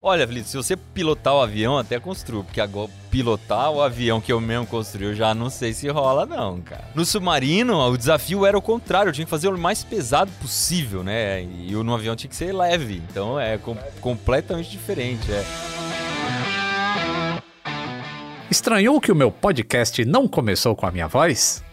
Olha, Felipe, se você pilotar o avião, até construo, porque agora pilotar o avião que eu mesmo construí, eu já não sei se rola, não, cara. No submarino, o desafio era o contrário, eu tinha que fazer o mais pesado possível, né? E no avião tinha que ser leve, então é com completamente diferente, é. Estranhou que o meu podcast não começou com a minha voz?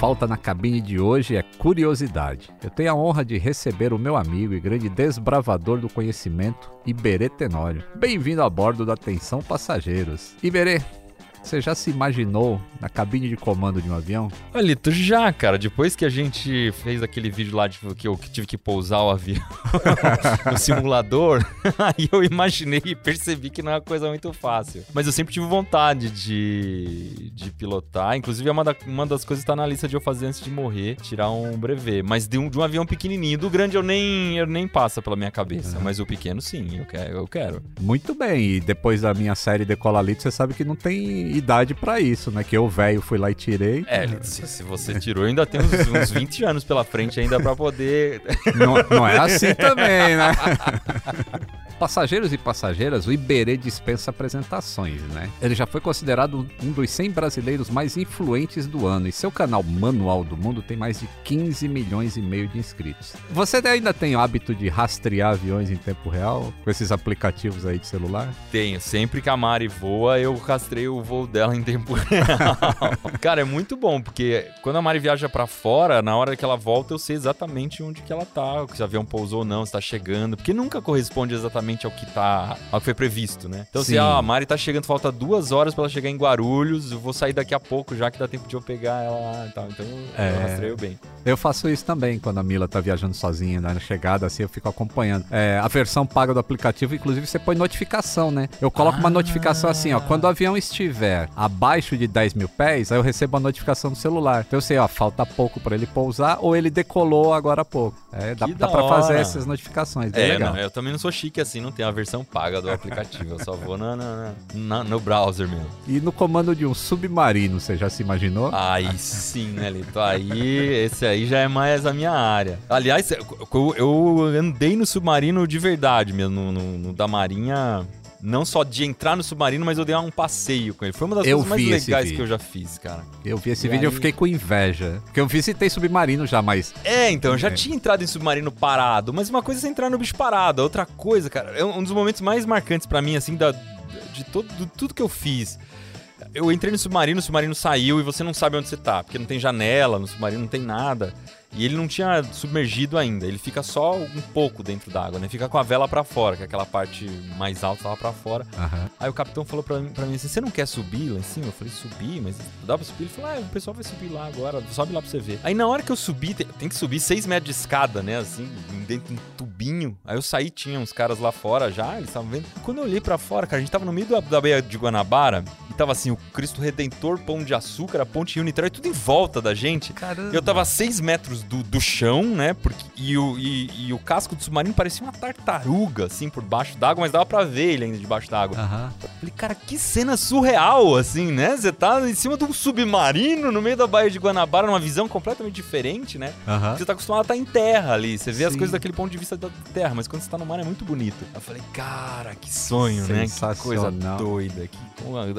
Falta na cabine de hoje é curiosidade. Eu tenho a honra de receber o meu amigo e grande desbravador do conhecimento, Iberê Tenório. Bem-vindo a bordo da Atenção Passageiros. Iberê, você já se imaginou na cabine de comando de um avião? Olha, tu já, cara. Depois que a gente fez aquele vídeo lá de que eu tive que pousar o avião no simulador, aí eu imaginei e percebi que não é uma coisa muito fácil. Mas eu sempre tive vontade de, de pilotar. Inclusive, é uma, da, uma das coisas que tá na lista de eu fazer antes de morrer, tirar um brevet. Mas de um, de um avião pequenininho. Do grande eu nem, eu nem passa pela minha cabeça. Uhum. Mas o pequeno, sim, eu quero, eu quero. Muito bem. E depois da minha série Decolalito, você sabe que não tem idade para isso, né? Que eu, velho, fui lá e tirei. É, se, se você tirou, ainda tem uns, uns 20 anos pela frente ainda para poder. Não, não é assim também, né? Passageiros e passageiras, o Iberê dispensa apresentações, né? Ele já foi considerado um dos 100 brasileiros mais influentes do ano e seu canal Manual do Mundo tem mais de 15 milhões e meio de inscritos. Você ainda tem o hábito de rastrear aviões em tempo real com esses aplicativos aí de celular? Tenho. Sempre que a Mari voa, eu rastreio o voo dela em tempo real. Cara, é muito bom, porque quando a Mari viaja para fora, na hora que ela volta, eu sei exatamente onde que ela tá, se o avião pousou ou não, se tá chegando, porque nunca corresponde exatamente exatamente ao que tá, ao que foi previsto, né? Então, Sim. se ah, a Mari tá chegando, falta duas horas para ela chegar em Guarulhos, eu vou sair daqui a pouco já que dá tempo de eu pegar ela lá e tal. Então, é... eu rastreio bem. Eu faço isso também quando a Mila tá viajando sozinha, né? na chegada, assim, eu fico acompanhando. É, a versão paga do aplicativo, inclusive, você põe notificação, né? Eu coloco ah. uma notificação assim, ó, quando o avião estiver abaixo de 10 mil pés, aí eu recebo a notificação no celular. Então eu sei, ó, falta pouco para ele pousar ou ele decolou agora há pouco. É, dá, dá pra fazer essas notificações. É, legal. Não, eu também não sou chique assim, não tem a versão paga do aplicativo. Eu só vou na, na, na, no browser mesmo. E no comando de um submarino, você já se imaginou? Aí sim, né, Lito? Aí, esse aí já é mais a minha área. Aliás, eu, eu andei no submarino de verdade mesmo, no, no, no da Marinha não só de entrar no submarino, mas eu dei um passeio com ele. Foi uma das eu coisas mais legais que eu já fiz, cara. Eu vi esse e vídeo e aí... eu fiquei com inveja. Porque eu visitei submarino já, mas. É, então, eu já é. tinha entrado em submarino parado, mas uma coisa é entrar no bicho parado, outra coisa, cara. É um dos momentos mais marcantes para mim, assim, da, de todo, de tudo que eu fiz. Eu entrei no submarino, o submarino saiu e você não sabe onde você tá, porque não tem janela, no submarino não tem nada. E ele não tinha submergido ainda, ele fica só um pouco dentro d'água, né? Fica com a vela para fora, que é aquela parte mais alta lá para fora. Uhum. Aí o capitão falou para mim, pra mim assim: você não quer subir lá em cima? Eu falei: subir, mas dá pra subir? Ele falou: ah, o pessoal vai subir lá agora, sobe lá pra você ver. Aí na hora que eu subi, tem, tem que subir 6 metros de escada, né? Assim, dentro de um tubinho. Aí eu saí, tinha uns caras lá fora já, eles estavam vendo. E quando eu olhei para fora, cara, a gente tava no meio da, da Baía de Guanabara e tava assim: o Cristo Redentor, Pão de Açúcar, a Ponte Rio Niterói, tudo em volta da gente. Caramba. Eu tava 6 metros do, do chão né? Porque, e, o, e, e, o casco do submarino parecia uma tartaruga, assim, por baixo d'água, mas dava pra ver ele ainda debaixo d'água. Uhum. Falei, cara, que cena surreal, assim, né? Você tá em cima de um submarino no meio da Baía de Guanabara, numa visão completamente diferente, né? Aham. Você tá acostumado a estar em terra ali, você vê as Sim. coisas daquele ponto de vista da terra, mas quando você tá no mar é muito bonito. Eu falei, cara, que sonho, né? Que coisa doida. Que,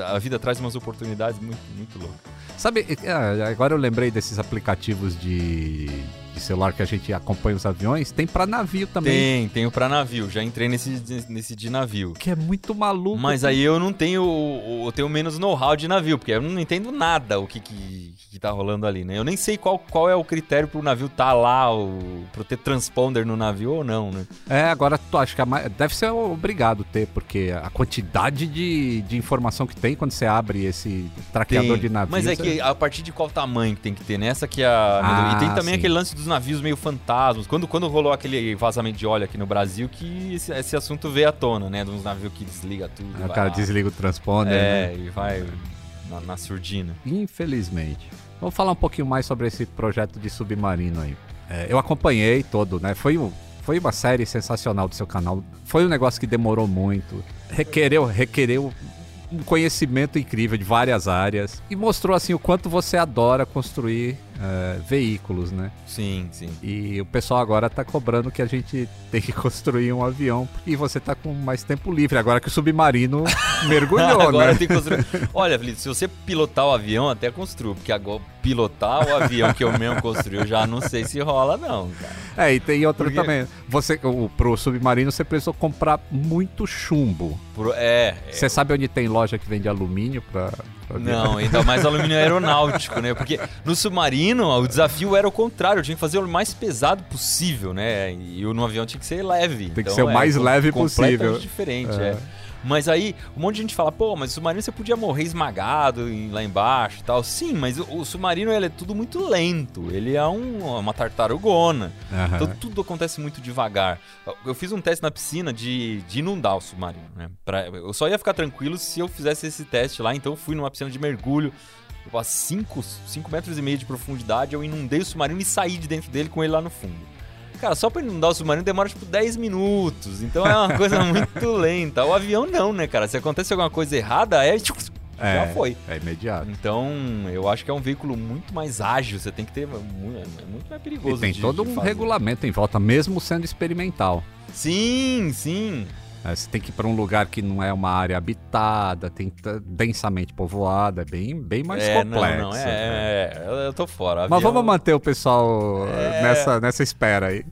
a vida traz umas oportunidades muito, muito loucas. Sabe, é, agora eu lembrei desses aplicativos de, de celular que a gente acompanha os aviões. Tem pra navio também. Tem, tenho pra navio, já entrei nesse, nesse de navio. Que é muito maluco. Mas aí eu não tenho, o- eu tenho menos know-how de navio, porque eu não entendo nada o que, que, que tá rolando ali, né? Eu nem sei qual, qual é o critério pro navio tá lá, o, pro ter transponder no navio ou não, né? É, agora tu acho que a ma- deve ser obrigado ter, porque a quantidade de, de informação que tem quando você abre esse traqueador de navio. Mas é você- que a partir de qual tamanho que tem que ter, né? Essa que é a... Ah, e tem também sim. aquele lance dos navios meio fantasmas. Quando, quando rolou aquele vazamento de óleo aqui no Brasil, que esse, esse assunto veio à tona, né? De uns navios que desliga tudo. O cara lá. desliga o transponder. É, né? e vai na, na surdina. Infelizmente. Vamos falar um pouquinho mais sobre esse projeto de submarino aí. É, eu acompanhei todo, né? Foi, um, foi uma série sensacional do seu canal. Foi um negócio que demorou muito. Requereu, requereu um conhecimento incrível de várias áreas. E mostrou assim o quanto você adora construir é, veículos, né? Sim, sim. E o pessoal agora tá cobrando que a gente tem que construir um avião. E você tá com mais tempo livre, agora que o submarino mergulhou, agora né? tem que construir. Olha, Felipe, se você pilotar o avião, até construo. Porque agora pilotar o avião que eu mesmo construí, eu já não sei se rola, não, cara. É, e tem outra Porque- também. Você, o, pro submarino você precisou comprar muito chumbo. Por- é. é, Você sabe onde tem loja que vende alumínio pra. Não, ainda mais alumínio aeronáutico, né? Porque no submarino o desafio era o contrário, eu tinha que fazer o mais pesado possível, né? E no avião tinha que ser leve. Tem que Então, ser o é mais com- leve completamente possível. diferente, É. é. Mas aí, um monte de gente fala, pô, mas o submarino você podia morrer esmagado em- lá embaixo e tal. Sim, mas o, submarino ele é tudo muito lento. Ele é um- uma tartarugona. Aham. Então tudo acontece muito devagar. Eu fiz um teste na piscina de, de inundar o submarino, né? Pra- eu só ia ficar tranquilo se eu fizesse esse teste lá, então eu fui numa piscina de mergulho. A 5 metros e meio de profundidade, eu inundei o submarino e saí de dentro dele com ele lá no fundo. Cara, só pra inundar o submarino demora tipo 10 minutos. Então é uma coisa muito lenta. O avião não, né, cara? Se acontece alguma coisa errada, é. Já É, foi. É imediato. Então, eu acho que é um veículo muito mais ágil. Você tem que ter. mu- É muito mais perigoso. E tem de- todo de um fazer. regulamento em volta, mesmo sendo experimental. Sim, sim. É, Você tem que ir pra um lugar que não é uma área habitada, tem densamente povoada, é bem, bem mais é, complexo. Não, não, né? é, é, eu- tô fora. Mas Avião- vamos manter o pessoal É. nessa, nessa espera aí.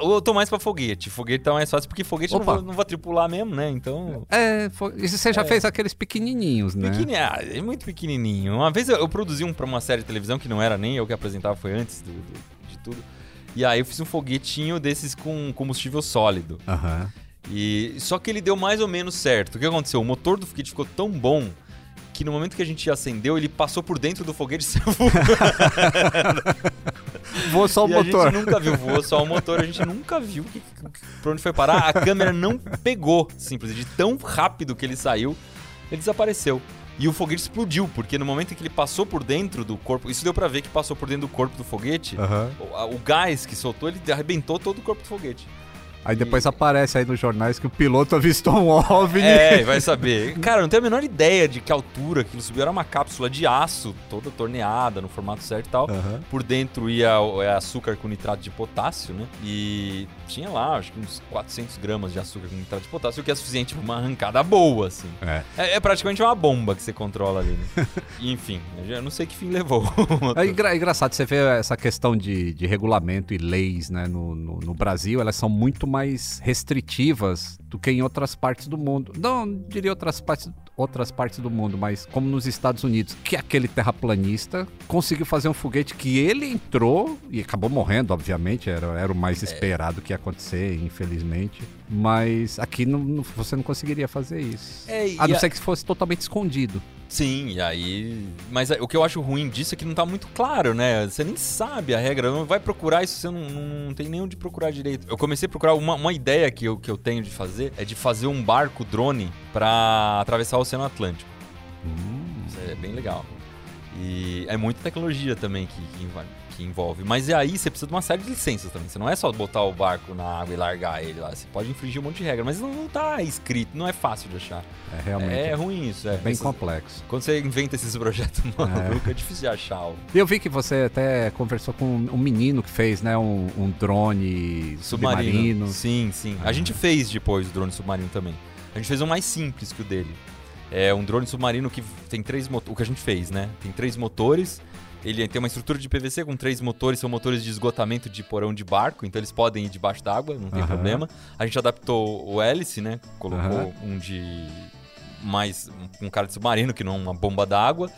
Eu tô mais pra foguete. Foguete tá mais fácil, porque foguete não vou, não vou tripular mesmo, né? Então. É, e você já fez aqueles pequenininhos, né? Pequeni- ah, é muito pequenininho. Uma vez eu, eu produzi um pra uma série de televisão que não era nem eu que apresentava, foi antes do- do- de tudo. E aí eu fiz um foguetinho desses com combustível sólido. Aham. E só que ele deu mais ou menos certo. O que aconteceu? O motor do foguete ficou tão bom que no momento que a gente acendeu, ele passou por dentro do foguete e saiu. Vou só o e motor. a gente nunca viu, voou só o motor, a gente nunca viu que, pra onde foi parar. A câmera não pegou, simples, de tão rápido que ele saiu, ele desapareceu. E o foguete explodiu, porque no momento em que ele passou por dentro do corpo, isso deu pra ver que passou por dentro do corpo do foguete, Aham. o, o gás que soltou, ele arrebentou todo o corpo do foguete. Aí depois aparece aí nos jornais que o piloto avistou um OVNI. É, vai saber. Cara, eu não tenho a menor ideia de que altura aquilo subiu. Era uma cápsula de aço, toda torneada, no formato certo e tal. Aham. Por dentro ia é açúcar com nitrato de potássio, né? E tinha lá, acho que uns 400 gramas de açúcar com nitrato de potássio, o que é suficiente pra uma arrancada boa, assim. É. É, é praticamente uma bomba que você controla ali, né? E, Enfim, eu já não sei que fim levou. É engra- engraçado, você vê essa questão de, de regulamento e leis né, no, no, no Brasil, elas são muito mais restritivas do que em outras partes do mundo. Não diria outras partes, outras partes do mundo, mas como nos Estados Unidos, que aquele terraplanista conseguiu fazer um foguete que ele entrou e acabou morrendo, obviamente, era, era o mais esperado que ia acontecer, infelizmente. Mas aqui não- não- você não conseguiria fazer isso. É, a não a- ser que fosse totalmente escondido. Sim, e aí. Mas o que eu acho ruim disso é que não tá muito claro, né? Você nem sabe a regra, não vai procurar isso, você não, não tem nem onde procurar direito. Eu comecei a procurar uma, uma ideia que eu, que eu tenho de fazer é de fazer um barco drone pra atravessar o Oceano Atlântico. Isso é bem legal. E é muita tecnologia também que, que, envolve- que envolve. Mas e aí você precisa de uma série de licenças também. Você não é só botar o barco na água e largar ele lá. Você pode infringir um monte de regra, mas não, não tá escrito, não é fácil de achar. É realmente É ruim isso, é. bem Essas- complexo. Quando você inventa esses projetos malucos, é. difícil de achar. eu vi que você até conversou com um menino que fez, né, um, um drone Submarino. submarino. Sim, sim. A gente fez depois o drone submarino também. A gente fez um mais simples que o dele. É um drone submarino que tem três motores. O que a gente fez, né? Tem três motores. Ele tem uma estrutura de PVC com três motores, são motores de esgotamento de porão de barco, então eles podem ir debaixo d'água, não tem Aham. problema. A gente adaptou o hélice, né? Colocou Aham. um de mais um cara de submarino que não uma bomba d'água.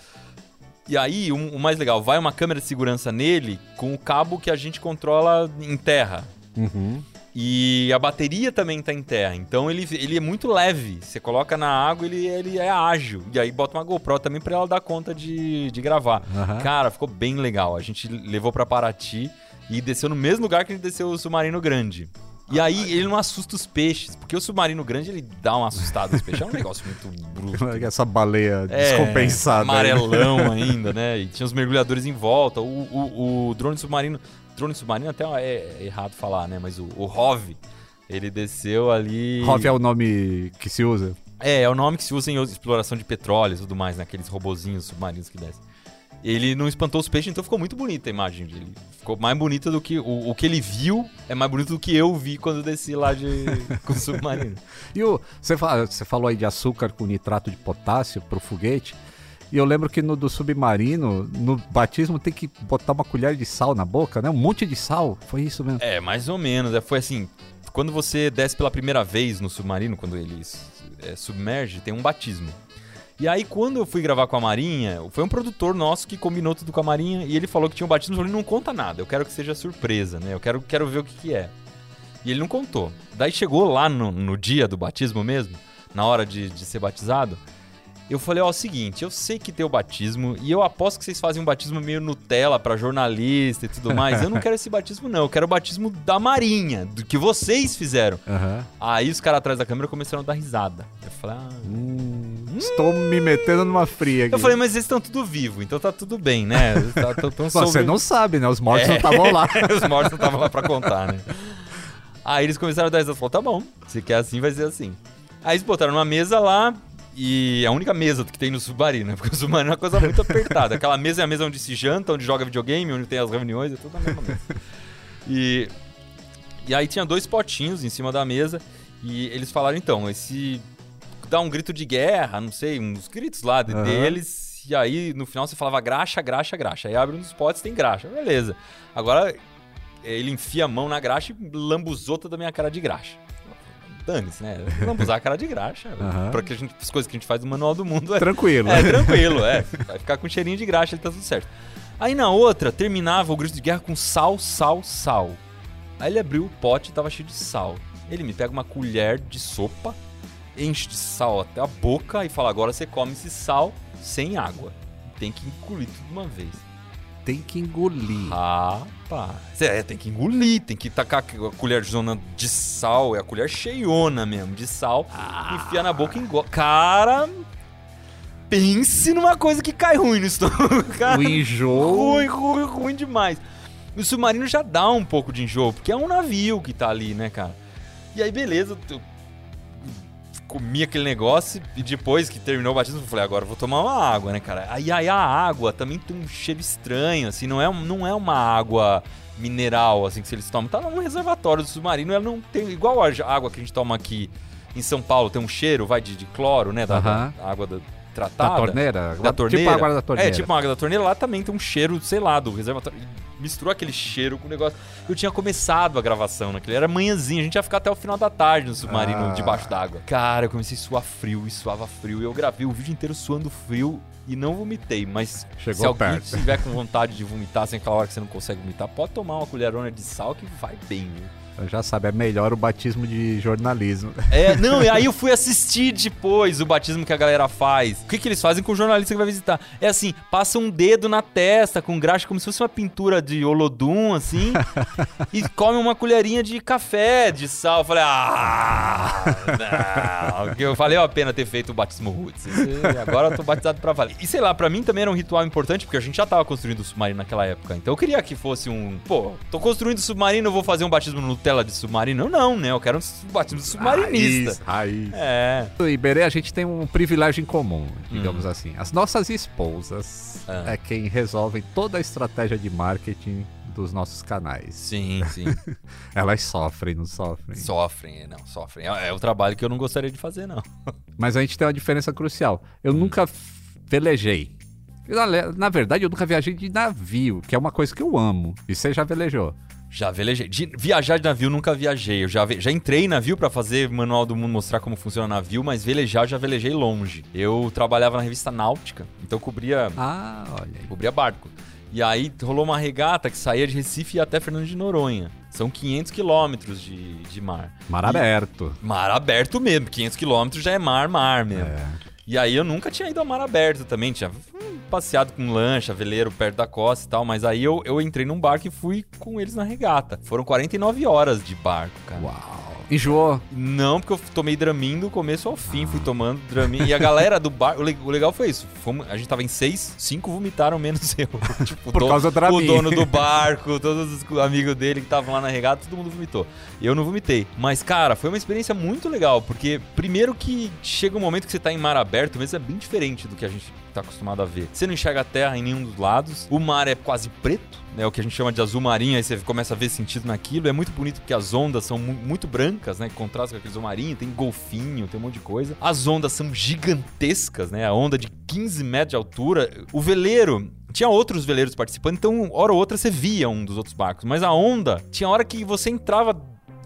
E aí, um- o mais legal, vai uma câmera de segurança nele com o cabo que a gente controla em terra. Uhum. E a bateria também tá em terra, então ele, ele é muito leve. Você coloca na água, ele, ele é ágil. E aí bota uma GoPro também pra ela dar conta de, de gravar. Aham. Cara, ficou bem legal. A gente levou pra Paraty e desceu no mesmo lugar que a gente desceu o submarino grande. E aí ele não assusta os peixes, porque o submarino grande ele dá uma assustada nos peixes. É um negócio muito bruto. Essa baleia É, descompensada. Amarelão ainda, né? E tinha os mergulhadores em volta. O, o, o drone submarino. Drone submarino até é, é errado falar, né? Mas o, o ROV, ele desceu ali. Rov é o nome que se usa. É, é o nome que se usa em exploração de petróleo e tudo mais, né? Aqueles robozinhos submarinos que descem. Ele não espantou os peixes, então ficou muito bonita a imagem dele. Ficou mais bonita do que. O, o que ele viu é mais bonito do que eu vi quando desci lá de, com o submarino. E o, você, fa- você falou aí de açúcar com nitrato de potássio pro foguete. E eu lembro que no do submarino, no batismo, tem que botar uma colher de sal na boca, né? Um monte de sal. Foi isso mesmo. É, mais ou menos. É, foi assim, quando você desce pela primeira vez no submarino, quando ele é, submerge, tem um batismo. E aí, quando eu fui gravar com a Marinha, foi um produtor nosso que combinou tudo com a Marinha e ele falou que tinha um batismo. Eu falei, não conta nada, eu quero que seja surpresa, né? Eu quero, quero ver o que, que é. E ele não contou. Daí chegou lá no, no dia do batismo mesmo, na hora de, de ser batizado. Eu falei, ó, é o seguinte, eu sei que tem o batismo e eu aposto que vocês fazem um batismo meio Nutella pra jornalista e tudo mais. Eu não quero esse batismo, não. Eu quero o batismo da Marinha, do que vocês fizeram. Aham. Aí os caras atrás da câmera começaram a dar risada. Eu falei, ah. Hum, estou me metendo numa fria aqui. Eu falei, mas eles estão tudo vivo, então tá tudo bem, né? Tá- tão- tão Você sobre- não sabe, né? Os mortos É. não estavam lá. Os mortos não estavam lá pra contar, né? Aí eles começaram a dar risada. Falou, tá bom, se quer assim, vai ser assim. Aí eles botaram uma mesa lá, e a única mesa que tem no submarino, né? Porque o submarino é uma coisa muito apertada. Aquela mesa é a mesa onde se janta, onde joga videogame, onde tem as reuniões, é tudo na mesma mesa. E, e aí tinha dois potinhos em cima da mesa, e eles falaram, então, esse... Dá um grito de guerra, não sei, uns gritos lá Aham. deles, e aí no final você falava graxa, graxa, graxa. Aí abre um dos potes tem graxa, beleza. Agora ele enfia a mão na graxa e lambuzou toda a minha cara de graxa. Dane-se, né? Lambuzar a cara de graxa. Aham. Pra que a gente, as coisas que a gente faz no manual do mundo é, Tranquilo. é tranquilo, é. Vai ficar com cheirinho de graxa e tá tudo certo. Aí na outra, terminava o grito de guerra com sal, sal, sal. Aí ele abriu o pote e tava cheio de sal. Ele me pega uma colher de sopa, enche de sal até a boca e fala: agora você come esse sal sem água. Tem que engolir tudo de uma vez. Tem que engolir. Rapaz. É, tem que engolir, tem que tacar a colher de zona de sal, é a colher cheiona mesmo, de sal, enfiar na boca e engole. Cara, pense numa coisa que cai ruim no estômago, cara. O enjoo. Ruim, ruim, ruim demais. O submarino já dá um pouco de enjoo, porque é um navio que tá ali, né, cara? E aí, beleza, comi aquele negócio e depois que terminou o batismo, eu falei, agora eu vou tomar uma água, né, cara? Aí, aí a água também tem um cheiro estranho, assim, não é, não é uma água mineral, assim, que eles tomam. Tá num reservatório do submarino, ela não tem... Igual a água que a gente toma aqui em São Paulo, tem um cheiro, vai, de, de cloro, né, da, da água da, Da tratada. torneira? Da torneira. Tipo a água da torneira. É, tipo uma água da torneira. Lá também tem um cheiro, sei lá, do reservatório. Misturou aquele cheiro com o negócio. Eu tinha começado a gravação naquele. Era manhãzinha, a gente ia ficar até o final da tarde no submarino, Ah. debaixo d'água. Cara, eu comecei a suar frio e suava frio. E eu gravei o vídeo inteiro suando frio e não vomitei. Mas Chegou se alguém perto. tiver com vontade de vomitar sem aquela hora que você não consegue vomitar, pode tomar uma colherona de sal que vai bem, viu? Já sabe, é melhor o batismo de jornalismo. É, não, e aí eu fui assistir depois o batismo que a galera faz. O que, que eles fazem com o jornalista que vai visitar? É assim, passa um dedo na testa com graxa, como se fosse uma pintura de Olodum, assim, e come uma colherinha de café, de sal. Eu falei, ah, não. Eu valeu a pena ter feito o batismo roots. Agora eu tô batizado pra valer. E sei lá, pra mim também era um ritual importante, porque a gente já tava construindo o submarino naquela época. Então eu queria que fosse um, pô, tô construindo o submarino, vou fazer um batismo no tela de submarino? Não, né? Eu quero um batismo de submarinista. Raiz, raiz. É. No Iberê a gente tem um privilégio em comum, digamos hum. assim. As nossas esposas é. é quem resolve toda a estratégia de marketing dos nossos canais. Sim, sim. Elas sofrem, não sofrem? Sofrem, não, sofrem. É, é o trabalho que eu não gostaria de fazer, não. Mas a gente tem uma diferença crucial. Eu hum. nunca velejei. Na, na, verdade, eu nunca viajei de navio, que é uma coisa que eu amo. E você já velejou? Já velejei. De viajar de navio nunca viajei. Eu já, já entrei em navio para fazer manual do mundo, mostrar como funciona o navio, mas velejar já velejei longe. Eu trabalhava na revista Náutica, então cobria. Ah, olha. Aí. Cobria barco. E aí rolou uma regata que saía de Recife até Fernando de Noronha. São 500 quilômetros de, de mar. Mar e, aberto. Mar aberto mesmo. 500 quilômetros já é mar, mar mesmo. É. E aí eu nunca tinha ido ao mar aberto também. Tinha passeado com lancha, veleiro perto da costa e tal. Mas aí eu, eu entrei num barco e fui com eles na regata. Foram 49 horas de barco, cara. Uau. Enjoou? Não, porque eu tomei Dramin do começo ao fim, fui tomando Dramin. E a galera do bar, o legal foi isso. Fomos, a gente tava em seis, cinco vomitaram menos eu. tipo, Por causa do Dramin. O dono do barco, todos os amigos dele que estavam lá na regata, todo mundo vomitou. Eu não vomitei. Mas, cara, foi uma experiência muito legal, porque primeiro que chega um momento que você tá em mar aberto, mesmo é bem diferente do que a gente tá acostumado a ver. Você não enxerga a terra em nenhum dos lados, o mar é quase preto, né, o que a gente chama de azul marinho, aí você começa a ver sentido naquilo. É muito bonito porque as ondas são mu muito brancas, né, que contrastam com aquele azul marinho, tem golfinho, tem um monte de coisa. As ondas são gigantescas, né, a onda de 15 metros de altura. O veleiro, tinha outros veleiros participando, então hora ou outra você via um dos outros barcos. Mas a onda, tinha hora que você entrava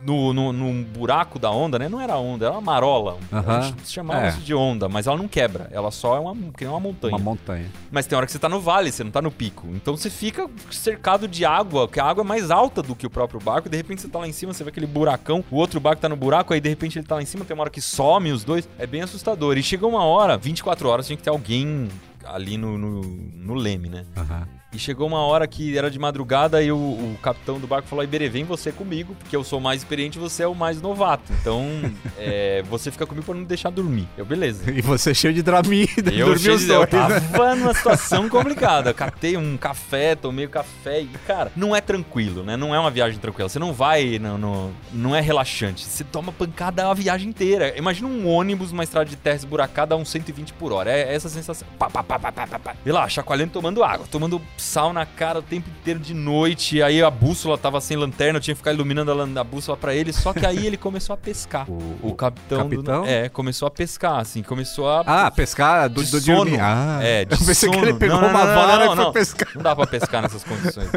no, no, no, buraco da onda, né? Não era onda, era uma marola. A gente chamava é. isso de onda, mas ela não quebra. Ela só é uma, que uma montanha. Uma montanha. Mas tem hora que você tá no vale, você não tá no pico. Então você fica cercado de água, que a água é mais alta do que o próprio barco. E de repente você tá lá em cima, você vê aquele buracão. O outro barco tá no buraco, aí de repente ele tá lá em cima, tem uma hora que some os dois. É bem assustador. E chegou uma hora, 24 horas, tinha que ter alguém ali no, no, no leme, né? Uhum. E chegou uma hora que era de madrugada e o, o capitão do barco falou: Iberê, vem você comigo, porque eu sou mais experiente e você é o mais novato. Então, é, você fica comigo pra não me deixar dormir. Eu, beleza. E você cheio de Dramin, eu dormiu os dois, Eu tava numa situação complicada. Catei um café, tomei o um café e, cara, não é tranquilo, né? Não é uma viagem tranquila. Você não vai, no, no não é relaxante. Você toma pancada a viagem inteira. Imagina um ônibus, uma estrada de terra esburacada a uns 120 por hora. É essa sensação. Pá, pá, pá, pá, pá, pá. E lá, chacoalhando, tomando água, tomando sal na cara o tempo inteiro de noite. Aí a bússola tava sem lanterna, eu tinha que ficar iluminando a, a bússola para ele. Só que aí ele começou a pescar. O, o capitão, capitão? Do, é, começou a pescar, assim, começou a. Ah, pescar do, de do sono. Ah, é, de eu pensei sono. que ele pegou não, uma não, vara não, e foi pescar. Não dá pra pescar nessas condições.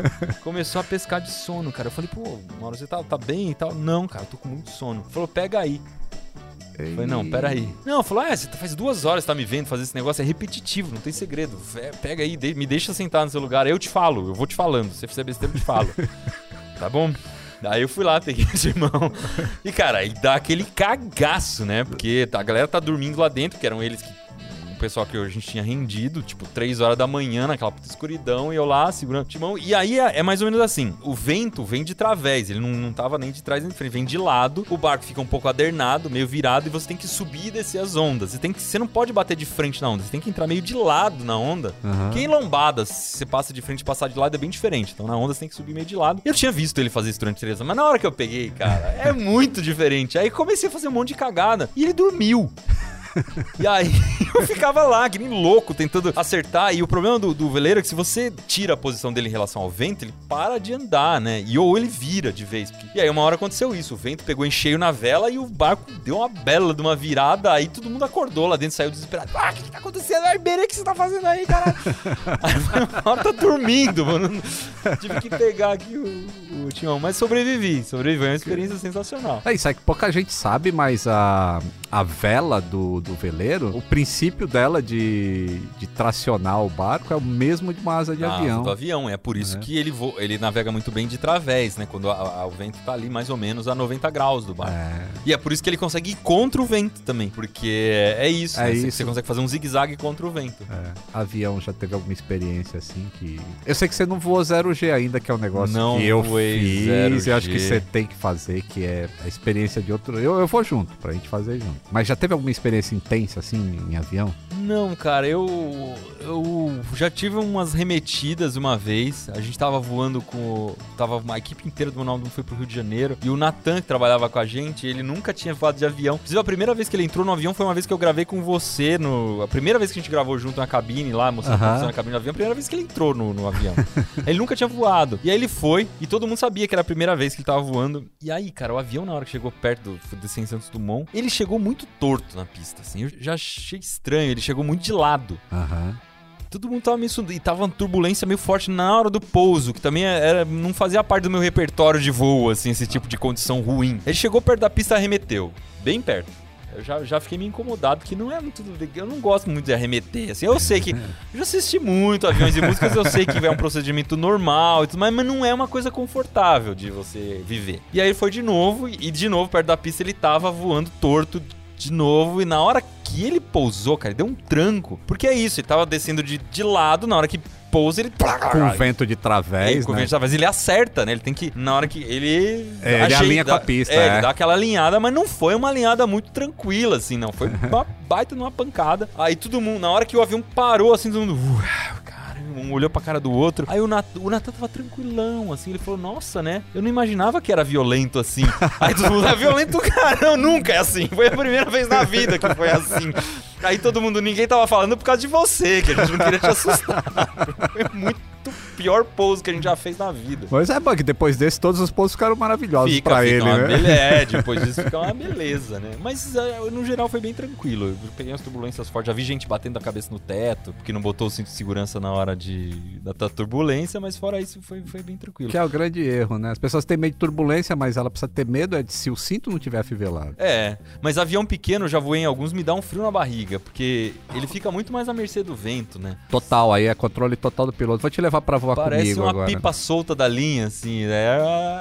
começou a pescar de sono, cara. Eu falei, pô, Mauro, você tá, tá bem e tal? Não, cara, eu tô com muito sono. Ele falou, pega aí. Eu falei, não, peraí. Não, falou, é, você tá, faz duas horas que tá me vendo fazer esse negócio, é repetitivo, não tem segredo. Pega aí, me deixa sentar no seu lugar, eu te falo, eu vou te falando. Se você fizer besteira, eu te falo. tá bom? Aí eu fui lá, peguei de mão. E, cara, aí dá aquele cagaço, né? Porque a galera tá dormindo lá dentro, que eram eles que pessoal que a gente tinha rendido, tipo, 3 horas da manhã, naquela puta escuridão, e eu lá segurando o timão. E aí é, é, mais ou menos assim: o vento vem de través, ele não, não tava nem de trás nem de frente, vem de lado, o barco fica um pouco adernado, meio virado, e você tem que subir e descer as ondas. Você, tem que, você não pode bater de frente na onda, você tem que entrar meio de lado na onda. Uhum. Que em lombadas, se você passa de frente e passar de lado é bem diferente. Então na onda você tem que subir meio de lado. Eu tinha visto ele fazer isso durante três anos, mas na hora que eu peguei, cara, é muito diferente. Aí comecei a fazer um monte de cagada. E ele dormiu. e aí eu ficava lá, que nem louco, tentando acertar. E o problema do, do, veleiro é que se você tira a posição dele em relação ao vento, ele para de andar, né? E ou ele vira de vez. E aí uma hora aconteceu isso. O vento pegou em cheio na vela e o barco deu uma bela de uma virada. Aí todo mundo acordou lá dentro, saiu desesperado. Ah, o que, que tá acontecendo? Ai, Berê, o que você tá fazendo aí, cara? aí hora tá dormindo, mano. Tive que pegar aqui o o timão. Mas sobrevivi, sobrevivi. Foi uma experiência sensacional. É isso, é que pouca gente sabe, mas a, a vela do, do veleiro, o princípio dela de, de tracionar o barco é o mesmo de uma asa de Ah, avião. do avião. É por isso É. que ele, vo- ele navega muito bem de través, né? Quando a- a- o vento tá ali mais ou menos a 90 graus do barco. É. E é por isso que ele consegue ir contra o vento também. Porque é isso, É né? Você- isso. Você consegue fazer um zigue-zague contra o vento. É, avião já teve alguma experiência assim que. Eu sei que você não voou 0G ainda, que é um negócio Não que eu voei fiz. 0G. Eu acho que você tem que fazer, que é a experiência de outro. Eu, eu vou junto, pra gente fazer junto. Mas já teve alguma experiência intensa assim em avião? Não, cara, eu eu já tive umas remetidas uma vez. A gente tava voando com. Tava uma equipe inteira do Ronaldo foi pro Rio de Janeiro. E o Natan, que trabalhava com a gente, ele nunca tinha voado de avião. Inclusive, a primeira vez que ele entrou no avião foi uma vez que eu gravei com você. No, a primeira vez que a gente gravou junto na cabine lá, mostrando funciona a cabine do avião, a primeira vez que ele entrou no, no avião. ele nunca tinha voado. E aí ele foi, e todo mundo sabia que era a primeira vez que ele tava voando. E aí, cara, o avião, na hora que chegou perto do desse em Santos Dumont, ele chegou muito torto na pista, assim. Eu já achei estranho, ele chegou muito de lado. Aham. Todo mundo tava meio. E tava uma turbulência meio forte na hora do pouso, que também era, não fazia parte do meu repertório de voo, assim, esse tipo de condição ruim. Ele chegou perto da pista e arremeteu. Bem perto. Eu já, já fiquei meio incomodado, porque não é muito. Eu não gosto muito de arremeter. Assim, eu sei que. Eu já assisti muito aviões e músicas, eu sei que é um procedimento normal e tudo mas não é uma coisa confortável de você viver. E aí foi de novo, e de novo, perto da pista, ele tava voando torto de novo, e na hora que ele pousou, cara, ele deu um tranco. Porque é isso, ele tava descendo de, de lado, na hora que pousa, ele. Com vento de É, través, com o né? vento de través, ele acerta, né? Ele tem que. Na hora que. Ele. É, ele alinha com a pista, É, é. ele dá aquela alinhada, mas não foi uma alinhada muito tranquila, assim, não. Foi uma baita numa pancada. Aí todo mundo, na hora que o avião parou, assim, todo mundo. "Uau, Cara, um olhou pra cara do outro. Aí o Natan, o Natan tava tranquilão, assim. Ele falou, nossa, né? Eu não imaginava que era violento assim. Aí todo mundo, é violento, cara. Não, nunca é assim. Foi a primeira vez na vida que foi assim. Aí todo mundo, ninguém tava falando por causa de você, que a gente não queria te assustar. Foi muito pior pouso que a gente já fez na vida. Mas é bom que depois desse todos os pontos ficaram maravilhosos Fica, pra ele, né? beleza. É, depois disso fica uma beleza, né? Mas é, no geral foi bem tranquilo. Eu peguei umas turbulências fortes. Já vi gente batendo a cabeça no teto, porque não botou o cinto de segurança na hora de, da, da turbulência, mas fora isso foi, foi bem tranquilo. Que é o grande erro, né? As pessoas têm medo de turbulência, mas ela precisa ter medo é de se o cinto não tiver afivelado. É, mas avião pequeno, já voei em alguns, me dá um frio na barriga, porque ele fica muito mais à mercê do vento, né? Total, aí é controle total do piloto. Vou te levar pra voar Parece comigo uma agora. pipa solta da linha, assim, né?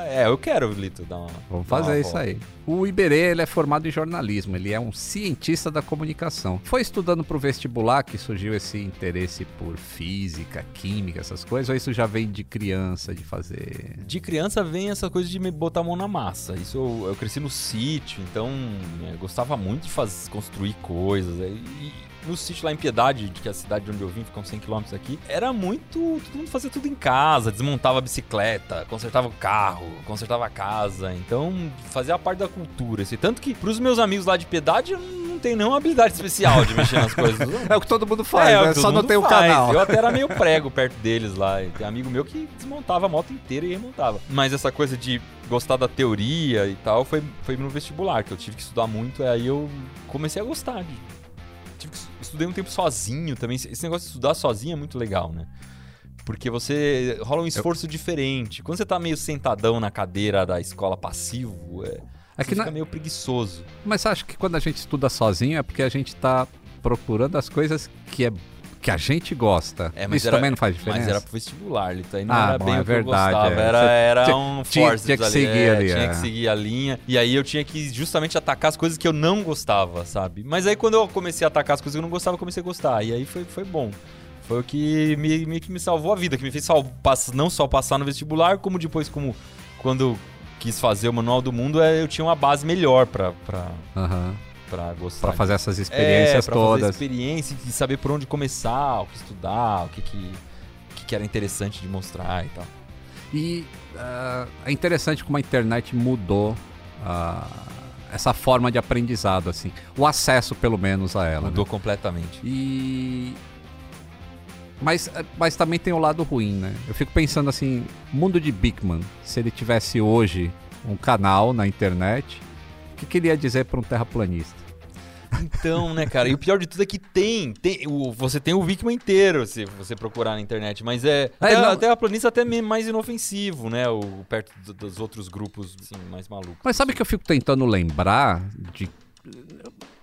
É, eu quero, Lito, dar uma. Vamos dar uma fazer isso volta. aí. O Iberê ele é formado em jornalismo, ele é um cientista da comunicação. Foi estudando pro vestibular que surgiu esse interesse por física, química, essas coisas, ou isso já vem de criança, de fazer. De criança vem essa coisa de me botar a mão na massa. Isso eu, eu cresci no sítio, então eu gostava muito de construir coisas. E, e no sítio lá em Piedade, que é a cidade de onde eu vim, ficam 100 km aqui, era muito. Todo mundo fazia tudo em casa, desmontava a bicicleta, consertava o carro, consertava a casa. Então fazia parte da cultura. Assim. Tanto que pros meus amigos lá de Piedade, eu não tenho nenhuma habilidade especial de mexer nas coisas. É o que todo mundo faz, É, o né? Só não tem o canal. Eu até era meio prego perto deles lá. Tem amigo meu que desmontava a moto inteira e remontava. Mas essa coisa de gostar da teoria e tal foi, foi no vestibular, que eu tive que estudar muito. E aí eu comecei a gostar. De, tive que, estudei um tempo sozinho também. Esse negócio de estudar sozinho é muito legal, né? Porque você rola um esforço diferente. Quando você tá meio sentadão na cadeira da escola passivo, é, É fica na- meio preguiçoso. Mas acho que quando a gente estuda sozinho é porque a gente tá procurando as coisas que, é, que a gente gosta. É, mas isso era- também não faz diferença. Mas era pro vestibular, Lito. Aí não Ah, era bom, bem é o que eu verdade, gostava. é. Era, era tinha- um tinha- force tinha que seguir ali, Tinha é. que seguir a linha. E aí eu tinha que justamente atacar as coisas que eu não gostava, sabe? Mas aí quando eu comecei a atacar as coisas que eu não gostava, eu comecei a gostar. E aí foi, foi bom. Foi o que me, me, que me salvou a vida, que me fez sal, pass- não só passar no vestibular, como depois, como quando eu quis fazer o Manual do Mundo, é, eu tinha uma base melhor pra, pra, Aham. Pra gostar. Pra fazer essas experiências é, pra fazer todas. experiência e saber por onde começar, o que estudar, o que, que, que, que era interessante de mostrar e tal. E ah, é interessante como a internet mudou ah, essa forma de aprendizado, assim. O acesso, pelo menos, a ela. Mudou né? completamente. E. Mas, mas também tem o lado ruim, né? Eu fico pensando assim, mundo de Bigman, se ele tivesse hoje um canal na internet, o que, que ele ia dizer para um terraplanista? Então, né, cara? E o pior de tudo é que tem. tem o, você tem o Wikman inteiro, se você procurar na internet. Mas é. Até, não- até a planista até me- mais inofensivo, né? O, perto do- dos outros grupos, assim, mais malucos. Mas sabe que eu fico tentando lembrar de.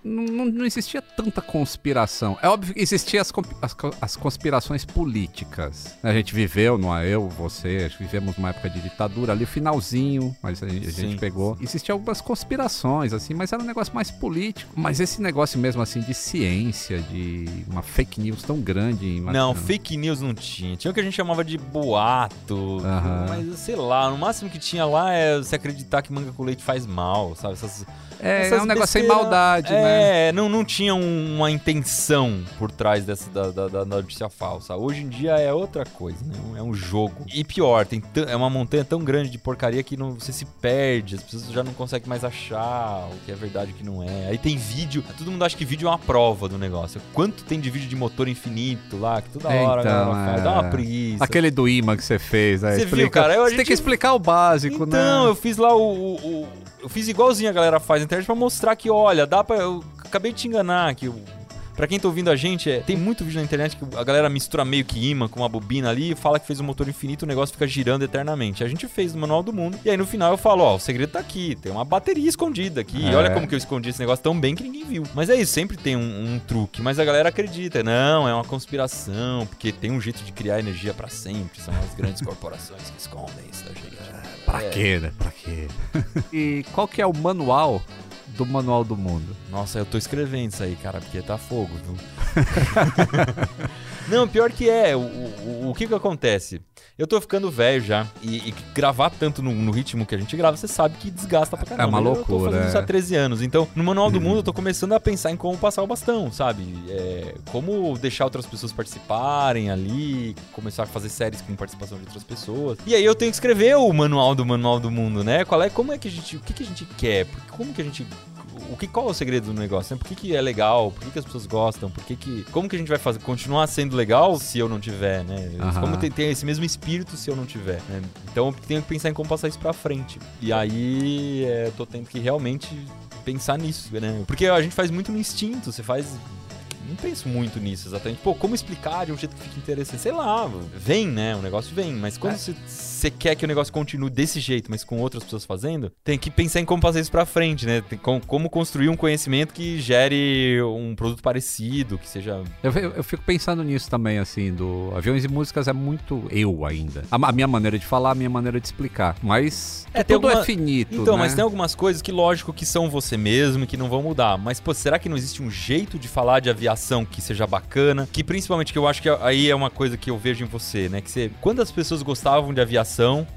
Não, não- não existia tanta conspiração. É óbvio que existiam as, as as conspirações políticas. A gente viveu, não é eu, você, vivemos uma época de ditadura ali, finalzinho, mas a, gente- a gente pegou. Existiam algumas conspirações, assim, mas era um negócio mais político. Mas esse negócio mesmo, assim, de ciência, de uma fake news tão grande. uma- Não, fake news não tinha. Tinha o que a gente chamava de boato. Aham. Mas sei lá, no máximo que tinha lá é você acreditar que manga com leite faz mal, sabe? Essas, É, é um negócio sem maldade, né? É, não, não tinha um- uma intenção por trás dessa da, da, da notícia falsa. Hoje em dia é outra coisa, né? É um jogo. E pior, tem é uma montanha tão grande de porcaria que não, você se perde, as pessoas já não conseguem mais achar o que é verdade e o que não é. Aí tem vídeo, todo mundo acha que vídeo é uma prova do negócio. Quanto tem de vídeo de motor infinito lá, que toda hora a Então, é. dá uma preguiça. Aquele do imã que você fez, né? Você viu, Explica- cara? Eu- a Você tem gente- que explicar o básico, Então, né? eu fiz lá o, o- o- Eu fiz igualzinho a galera faz internet pra mostrar que, olha, dá pra. Eu acabei de te enganar, que. o- Pra quem tá ouvindo a gente, é, tem muito vídeo na internet que a galera mistura meio que imã com uma bobina ali e fala que fez um motor infinito, o negócio fica girando eternamente. A gente fez no Manual do Mundo. E aí no final eu falo, ó, o segredo tá aqui, tem uma bateria escondida aqui. É. Olha como que eu escondi esse negócio tão bem que ninguém viu. Mas é isso, sempre tem um, um truque. Mas a galera acredita, não, é uma conspiração, porque tem um jeito de criar energia pra sempre. São as grandes corporações que escondem isso da gente. Pra É. quê, né? Pra quê? e qual que é o manual do Manual do Mundo? Nossa, eu tô escrevendo isso aí, cara, porque tá fogo, viu? Não, pior que é, o, o, o que que acontece? Eu tô ficando velho já, e, e gravar tanto no, no ritmo que a gente grava, você sabe que desgasta pra caramba. uma Eu tô loucura, fazendo isso há é. 13 anos, então no Manual do Mundo eu tô começando a pensar em como passar o bastão, sabe? É, como deixar outras pessoas participarem ali, começar a fazer séries com participação de outras pessoas. E aí eu tenho que escrever o Manual do Manual do Mundo, né? Qual é, como é que a gente, o que que a gente quer? Como que a gente o que, qual é o segredo do negócio? Né? Por que, que é legal? Por que, que as pessoas gostam? Por que que, como que a gente vai fazer? Continuar sendo legal se eu não tiver, né? Como tem, tem esse mesmo espírito se eu não tiver, né? Então eu tenho que pensar em como passar isso pra frente. E aí é, eu tô tendo que realmente pensar nisso, né? Porque a gente faz muito no instinto, você faz... Não penso muito nisso exatamente. Pô, como explicar de um jeito que fique interessante? Sei lá, vem, né? O negócio vem. Mas quando É. você você quer que o negócio continue desse jeito, mas com outras pessoas fazendo, tem que pensar em como fazer isso pra frente, né? Tem com- como construir um conhecimento que gere um produto parecido, que seja. Eu, eu- eu fico pensando nisso também, assim, do Aviões e Músicas é muito eu ainda. A, a minha maneira de falar, a minha maneira de explicar. Mas É, tudo alguma- é finito, Então, né? mas tem algumas coisas que, lógico, que são você mesmo e que não vão mudar. Mas, pô, será que não existe um jeito de falar de aviação que seja bacana? Que principalmente, que eu acho que aí é uma coisa que eu vejo em você, né? Que você. Quantas pessoas gostavam de aviação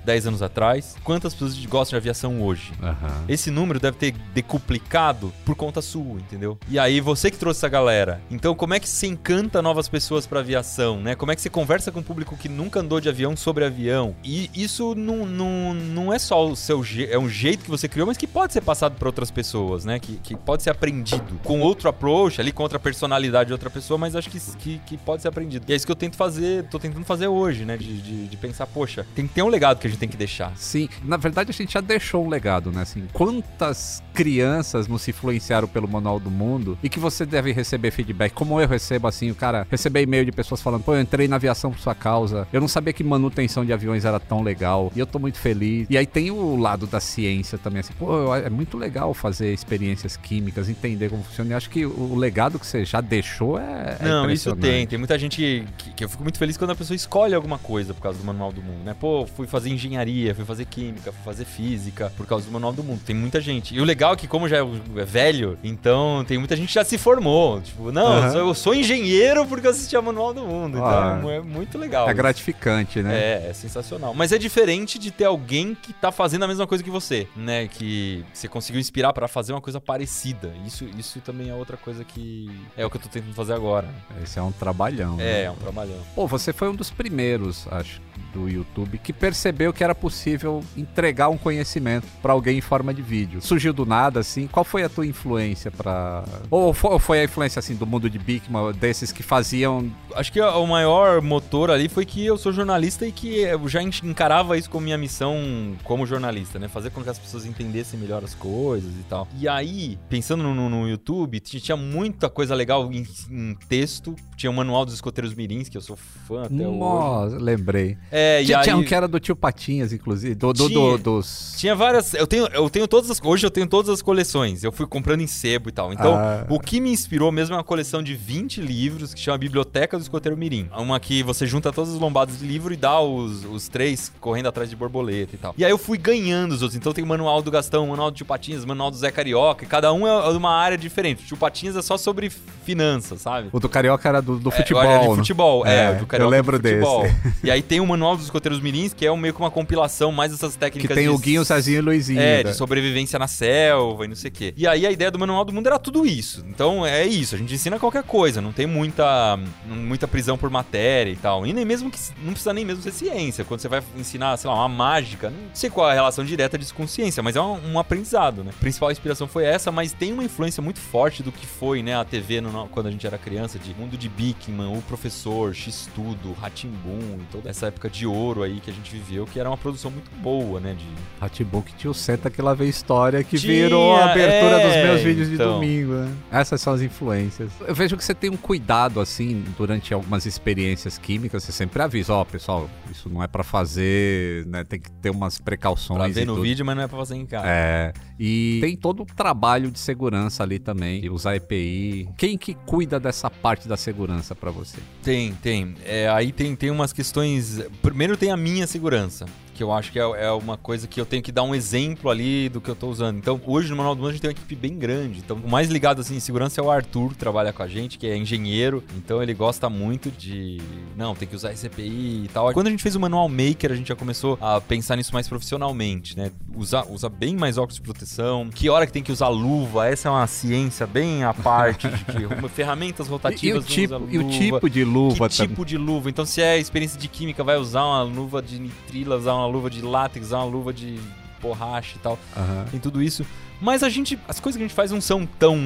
10 anos atrás? Quantas pessoas gostam de aviação hoje? Aham. Esse número deve ter decuplicado por conta sua, entendeu? E aí você que trouxe essa galera. Então, como é que você encanta novas pessoas pra aviação, né? Como é que você conversa com um público que nunca andou de avião sobre avião? E isso não, não, não é só o seu é um jeito que você criou, mas que pode ser passado pra outras pessoas, né? Que, que pode ser aprendido com outro approach, ali com outra personalidade de outra pessoa, mas acho que, que, que pode ser aprendido. E é isso que eu tento fazer, tô tentando fazer hoje, né? De, de, de pensar, poxa, tem que ter um legado que a gente tem que deixar. Sim, na verdade a gente já deixou um legado, né? Assim, quantas crianças nos influenciaram pelo Manual do Mundo e que você deve receber feedback, como eu recebo, assim, o cara, receber e-mail de pessoas falando, pô, eu entrei na aviação por sua causa, eu não sabia que manutenção de aviões era tão legal e eu tô muito feliz. E aí tem o lado da ciência também, assim, pô, é muito legal fazer experiências químicas, entender como funciona. E acho que o, legado que você já deixou é. é Não, isso impressionante. tem. Tem muita gente que, que eu fico muito feliz quando a pessoa escolhe alguma coisa por causa do Manual do Mundo, né? Pô, fui fazer engenharia, fui fazer química, fui fazer física por causa do Manual do Mundo. Tem muita gente. E o legal é que, como já é é velho, então tem muita gente que já se formou. Tipo, não, Aham. eu, sou, eu sou engenheiro porque eu assisti a Manual do Mundo. Ah. Então é muito legal. É gratificante, né? É, é sensacional. Mas é diferente de ter alguém que tá fazendo a mesma coisa que você, né? Que você conseguiu inspirar pra fazer uma coisa parecida. Isso, isso também é outra coisa que é o que eu tô tentando fazer agora. Esse é um trabalhão. né? É, é um trabalhão. Pô, você foi um dos primeiros, acho, do YouTube que percebeu que era possível entregar um conhecimento para alguém em forma de vídeo. Surgiu do nada, assim. Qual foi a tua influência para ou foi, ou foi a influência assim do mundo de Bigman desses que faziam? Acho que o maior motor ali foi que eu sou jornalista e que eu já encarava isso como minha missão como jornalista, né? Fazer com que as pessoas entendessem melhor as coisas e tal. E aí, pensando no, no YouTube, tinha muita coisa legal em, em texto. Tinha o Manual dos Escoteiros Mirins, que eu sou fã até Nossa, hoje. lembrei. É, tinha, aí... tinha um que era do tio Patinhas, inclusive. Do, do, Tinha. do- dos. Tinha várias. Eu tenho, eu tenho todas as. Hoje eu tenho todas as coleções. Eu fui comprando em sebo e tal. Então, Ah. o que me inspirou mesmo é uma coleção de 20 livros que chama Biblioteca do Escoteiro Mirim. Uma que você junta todas as lombadas de livro e dá os, os três correndo atrás de borboleta e tal. E aí eu fui ganhando os outros. Então tem o manual do Gastão, o manual do Tio Patinhas, o manual do Zé Carioca. E cada um é de uma área diferente. O Tio Patinhas é só sobre finanças, sabe? O do Carioca era do, do É, futebol. era de né? futebol, é, É, do eu lembro do futebol. desse. E aí tem o Manual dos Escoteiros Mirins, que é meio que uma compilação mais dessas Que técnicas tem de o Guinho, o Cezinho e o Luizinho. é, né? de sobrevivência na selva e não sei o quê. E aí a ideia do Manual do Mundo era tudo isso. Então é isso, a gente ensina qualquer coisa, não tem muita, muita prisão por matéria e tal. E nem mesmo que não precisa nem mesmo ser ciência. Quando você vai ensinar, sei lá, uma mágica, não sei qual é a relação direta disso com ciência, mas é um, um aprendizado, né? A principal inspiração foi essa, mas tem uma influência muito forte do que foi, né, a TV no- quando a gente era criança, de Mundo de Bickman, O Professor, X-Tudo, Ratimbum, e toda essa época de ouro aí que a gente viveu, que era uma produção muito boa, né, de Hatbook tinha o Senta que lá vem história que Tinha, virou a abertura é, dos meus vídeos de então. domingo. né? Essas são as influências. Eu vejo que você tem um cuidado assim durante algumas experiências químicas. Você sempre avisa, ó, pessoal, isso não é pra fazer, né? Tem que ter umas precauções. pra ver no tudo. vídeo, mas não é pra fazer em casa. É, e tem todo o trabalho de segurança ali também, de usar EPI. Quem que cuida dessa parte da segurança pra você? Tem, tem. É, aí tem, tem umas questões. Primeiro tem a minha segurança. Que eu acho que é, é uma coisa que eu tenho que dar um exemplo ali do que eu tô usando. Então, hoje no Manual do Mundo a gente tem uma equipe bem grande. Então, o mais ligado assim em segurança é o Arthur, que trabalha com a gente, que é engenheiro. Então, ele gosta muito de. Não, tem que usar EPI e tal. Quando a gente fez o Manual Maker, a gente já começou a pensar nisso mais profissionalmente, né? Usar, usar bem mais óculos de proteção. Que hora que tem que usar luva? Essa é uma ciência bem à parte de ferramentas E, e rotativas. o tipo, usa e o luva tipo de luva que também. tipo de luva? Então, se é experiência de química, vai usar uma luva de nitrila, usar uma luva de látex, usar uma luva de borracha e tal. Aham. Tem tudo isso. Mas a gente, as coisas que a gente faz não são tão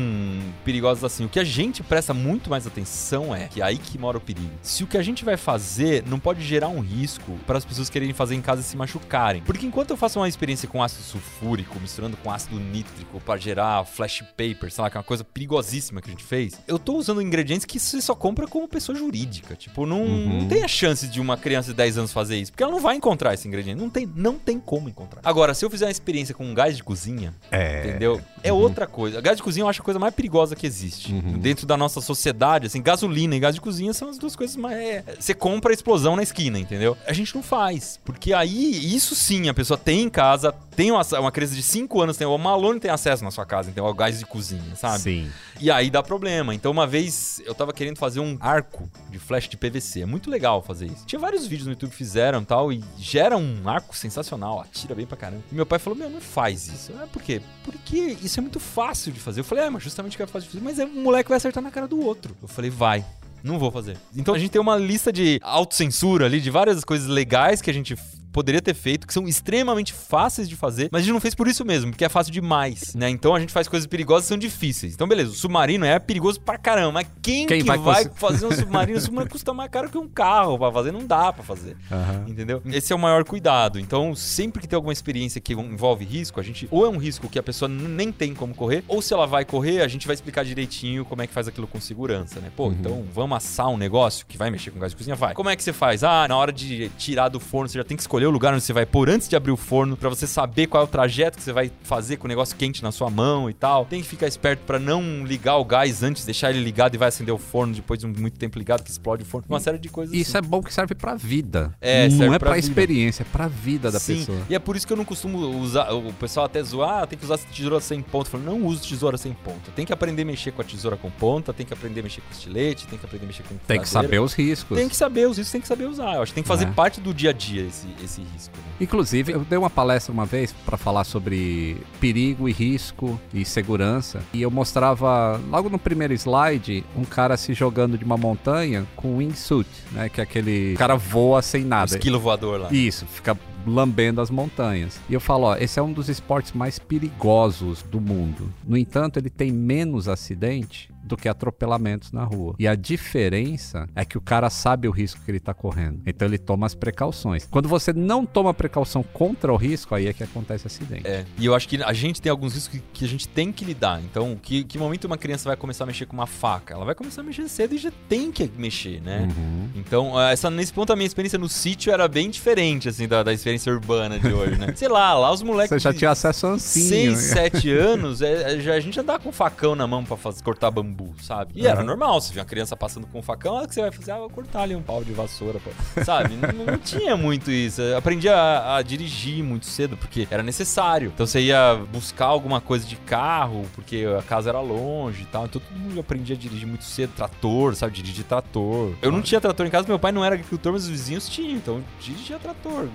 perigosas assim. O que a gente presta muito mais atenção é que é aí que mora o perigo. Se o que a gente vai fazer não pode gerar um risco para as pessoas quererem fazer em casa e se machucarem. Porque enquanto eu faço uma experiência com ácido sulfúrico, misturando com ácido nítrico para gerar flash paper, sei lá, que é uma coisa perigosíssima que a gente fez, eu tô usando ingredientes que você só compra como pessoa jurídica. Tipo, não, Uhum. não tem a chance de uma criança de 10 anos fazer isso, porque ela não vai encontrar esse ingrediente. Não tem, não tem como encontrar. Agora, se eu fizer uma experiência com um gás de cozinha, É. Entendeu? É outra coisa. Gás de cozinha eu acho a coisa mais perigosa que existe. Uhum. Dentro da nossa sociedade, assim, gasolina e gás de cozinha são as duas coisas mais. é, Você compra a explosão na esquina, entendeu? A gente não faz. Porque aí, isso sim, a pessoa tem em casa, tem uma, uma criança de 5 anos, tem o Malone tem acesso na sua casa, então ao gás de cozinha, sabe? Sim. E aí dá problema. Então, uma vez eu tava querendo fazer um arco de flash de PVC. É muito legal fazer isso. Tinha vários vídeos no YouTube que fizeram e tal, e gera um arco sensacional, atira bem pra caramba. E meu pai falou: Meu, não faz isso. Ah, por quê? Porque isso é muito fácil de fazer. Eu falei: É, mas justamente o que é fácil de fazer. Mas é um moleque vai acertar na cara do outro. Eu falei: Vai. Não vou fazer. Então a gente tem uma lista de autocensura ali, de várias coisas legais que a gente poderia ter feito, que são extremamente fáceis de fazer, mas a gente não fez por isso mesmo, porque é fácil demais, né? Então a gente faz coisas perigosas que são difíceis. Então beleza, o submarino é perigoso pra caramba, mas quem, Quem que vai vai, fazer um submarino? O submarino custa mais caro que um carro pra fazer, não dá pra fazer. Aham. Entendeu? Esse é o maior cuidado. Então, sempre que tem alguma experiência que envolve risco, a gente ou é um risco que a pessoa nem tem como correr, ou se ela vai correr, a gente vai explicar direitinho como é que faz aquilo com segurança, né? Pô, então vamos assar um negócio que vai mexer com gás de cozinha? Vai. Como é que você faz? Ah, na hora de tirar do forno, você já tem que escolher o lugar onde você vai pôr antes de abrir o forno, pra você saber qual é o trajeto que você vai fazer com o negócio quente na sua mão e tal. Tem que ficar esperto pra não ligar o gás antes, deixar ele ligado e vai acender o forno depois de muito tempo ligado, que explode o forno. Uma série de coisas Isso assim. é bom que serve pra vida. É, não é vida. experiência, é pra vida da Sim, pessoa. E é por isso que eu não costumo usar. O pessoal até zoar, ah, tem que usar tesoura sem ponta. Eu falo, não uso tesoura sem ponta. Tem que aprender a mexer com a tesoura com ponta, tem que aprender a mexer com estilete, tem que aprender a mexer com Tem que saber os riscos. Tem que saber os riscos, tem que saber usar. Eu acho que tem que fazer É. parte do dia a dia esse, esse esse risco. Né? Inclusive, eu dei uma palestra uma vez para falar sobre perigo e risco e segurança. E eu mostrava, logo no primeiro slide, um cara se jogando de uma montanha com wingsuit, né? Que é aquele cara voa sem nada. Esquilo voador lá. Isso, fica lambendo as montanhas. E eu falo, ó, esse é um dos esportes mais perigosos do mundo. No entanto, ele tem menos acidente do que atropelamentos na rua. E a diferença é que o cara sabe o risco que ele está correndo. Então ele toma as precauções. Quando você não toma precaução contra o risco, aí é que acontece acidente. É. E eu acho que a gente tem alguns riscos que, a gente tem que lidar. Então, que, que momento uma criança vai começar a mexer com uma faca? Ela vai começar a mexer cedo e já tem que mexer, né? Uhum. Então, essa, nesse ponto, a minha experiência no sítio era bem diferente, assim, da, da experiência urbana de hoje, né? Sei lá, lá os moleques. Você já tinha acesso a ancinho. 6, 7 anos, é, já, a gente andava com facão na mão pra fazer, cortar bambu, sabe? E uhum. era normal, se vê uma criança passando com um facão, o que você vai fazer? Ah, vou cortar ali um pau de vassoura, pô. sabe? não, não, tinha muito isso. Eu aprendi a, a, dirigir muito cedo, porque era necessário. Então você ia buscar alguma coisa de carro, porque a casa era longe e tal. Então todo mundo aprendia a dirigir muito cedo. Trator, sabe? Dirigir trator. Eu não tinha trator em casa, meu pai não era agricultor, mas os vizinhos tinham. Então dirigia trator.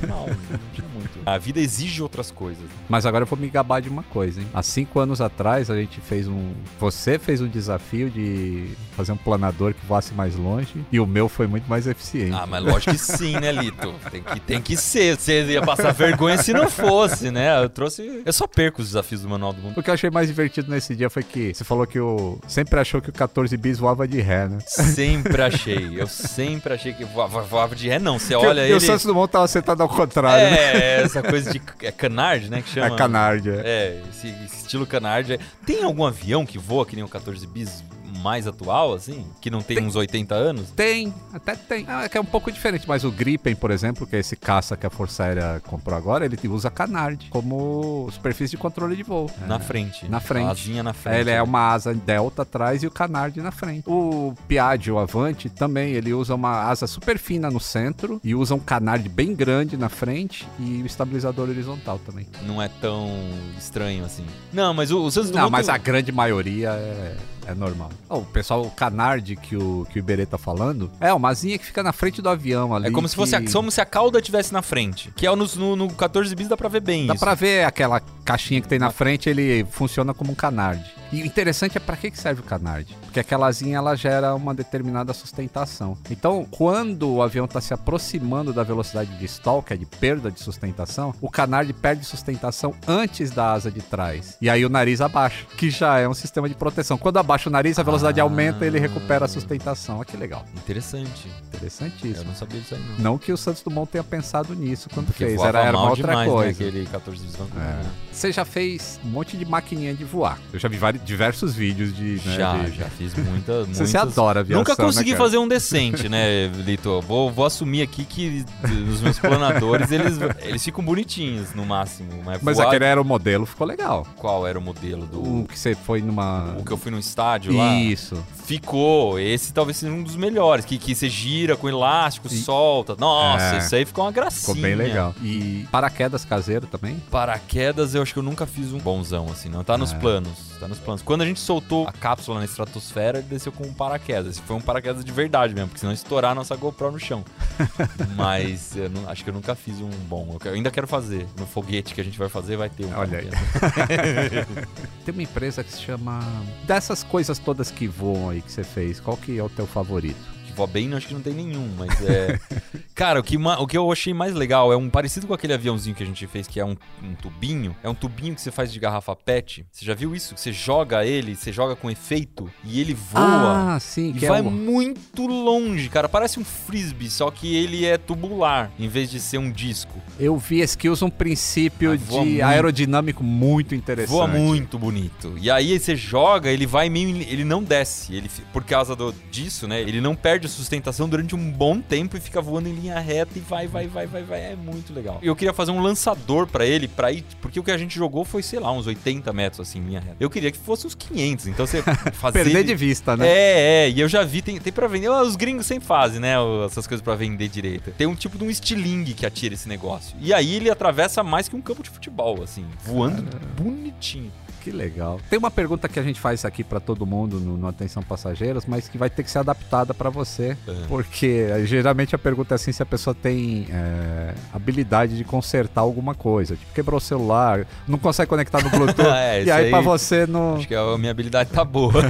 Normal, não tinha muito. A vida exige outras coisas. Mas agora eu vou me gabar de uma coisa, hein? Há cinco anos atrás a gente fez um. Você fez um desafio de fazer um planador que voasse mais longe e o meu foi muito mais eficiente. Ah, mas lógico que sim, né, Lito? Tem que, tem que ser. Você ia passar vergonha se não fosse, né? Eu trouxe. Eu só perco os desafios do Manual do Mundo. O que eu achei mais divertido nesse dia foi que você falou que o. Sempre achou que o 14 bis voava de ré, né? Sempre achei. Eu sempre achei que voava, voava de ré, não. Você olha e ele. E o Santos Dumont tava sentado ao contrário. É, né? essa coisa de. É canard, né? Que chama. É canard, é. É, esse, esse estilo canard. Tem algum avião que voa que nem o 14 bis mais atual, assim? Que não tem, tem, uns 80 anos? Tem, até tem. É que é um pouco diferente, mas o Gripen, por exemplo, que é esse caça que a Força Aérea comprou agora, ele usa canard como superfície de controle de voo. Na é. frente. Na frente. A asinha na frente. É, ele é uma asa delta atrás e o canard na frente. O Piaggio Avante também, ele usa uma asa super fina no centro e usa um canard bem grande na frente e o estabilizador horizontal também. Não é tão estranho assim. Não, mas o, o Santos Não, mas a grande maioria é é normal. Oh, o pessoal, o canard que o, que o Iberê tá falando, é uma asinha que fica na frente do avião ali. É como que... se fosse a, como se a cauda tivesse na frente. Que é no, no, no 14 bis dá pra ver bem dá isso. Dá pra ver aquela caixinha que tem na frente, ele funciona como um canard. E o interessante é para que serve o canard. Porque aquela asinha ela gera uma determinada sustentação. Então, quando o avião está se aproximando da velocidade de stall, que é de perda de sustentação, o canard perde sustentação antes da asa de trás. E aí o nariz abaixa, que já é um sistema de proteção. Quando abaixa o nariz, a velocidade ah. aumenta e ele recupera a sustentação. Olha que legal. Interessante. Interessantíssimo. Eu não sabia disso aí, não. Não que o Santos Dumont tenha pensado nisso quando Porque fez. Era, era uma outra demais, né, coisa. Né, aquele 14 de é. Você já fez um monte de maquininha de voar. Eu já vi vários, diversos vídeos de. Né, já, de... já fiz muita. Você se adora aviação, Nunca consegui né, fazer um decente, né, Lito? Vou, vou assumir aqui que os meus planadores, eles, eles ficam bonitinhos no máximo. Mas, mas voar... aquele era o modelo, ficou legal. Qual era o modelo do. O que você foi numa. O que eu fui no estádio lá? Isso. Ficou. Esse talvez seja um dos melhores. Que, que você gira com elástico, e... solta. Nossa, é. isso aí ficou uma gracinha. Ficou bem legal. E paraquedas caseiro também? Paraquedas eu acho que eu nunca fiz um bonzão, assim, não. Tá nos é. planos. Tá nos planos. Quando a gente soltou a cápsula na estratosfera, ele desceu com um paraquedas. Foi um paraquedas de verdade mesmo, porque senão estourar a nossa GoPro no chão. Mas não, acho que eu nunca fiz um bom. Eu ainda quero fazer. No foguete que a gente vai fazer, vai ter um. Olha aí. Tem uma empresa que se chama. Dessas coisas todas que voam aí que você fez, qual que é o teu favorito? Voa bem, acho que não tem nenhum, mas é. Cara, o que, o que eu achei mais legal é um parecido com aquele aviãozinho que a gente fez, que é um, um tubinho. É um tubinho que você faz de garrafa PET. Você já viu isso? Você joga ele, você joga com efeito e ele voa. Ah, sim, e vai é muito longe, cara. Parece um frisbee, só que ele é tubular em vez de ser um disco. Eu vi esse que usa um princípio ah, de muito. aerodinâmico muito interessante. Voa muito bonito. E aí você joga, ele vai meio. Ele não desce. Ele, por causa do, disso, né? Ele não perde sustentação durante um bom tempo e fica voando em linha reta e vai, vai, vai, vai, vai. É muito legal. Eu queria fazer um lançador para ele, para ir, porque o que a gente jogou foi, sei lá, uns 80 metros assim, em linha reta. Eu queria que fosse uns 500, então você fazer. Perder de vista, né? É, é, e eu já vi, tem, tem pra vender. Os gringos sempre fazem, né? Essas coisas para vender direito. Tem um tipo de um estilingue que atira esse negócio. E aí ele atravessa mais que um campo de futebol, assim, voando bonitinho. Que legal. Tem uma pergunta que a gente faz aqui pra todo mundo no, no Atenção Passageiros, mas que vai ter que ser adaptada pra você. É. Porque eh, geralmente a pergunta é assim se a pessoa tem é, habilidade de consertar alguma coisa. Tipo, quebrou o celular, não consegue conectar no Bluetooth. É, e aí, aí- pra você não. Acho que a minha habilidade tá boa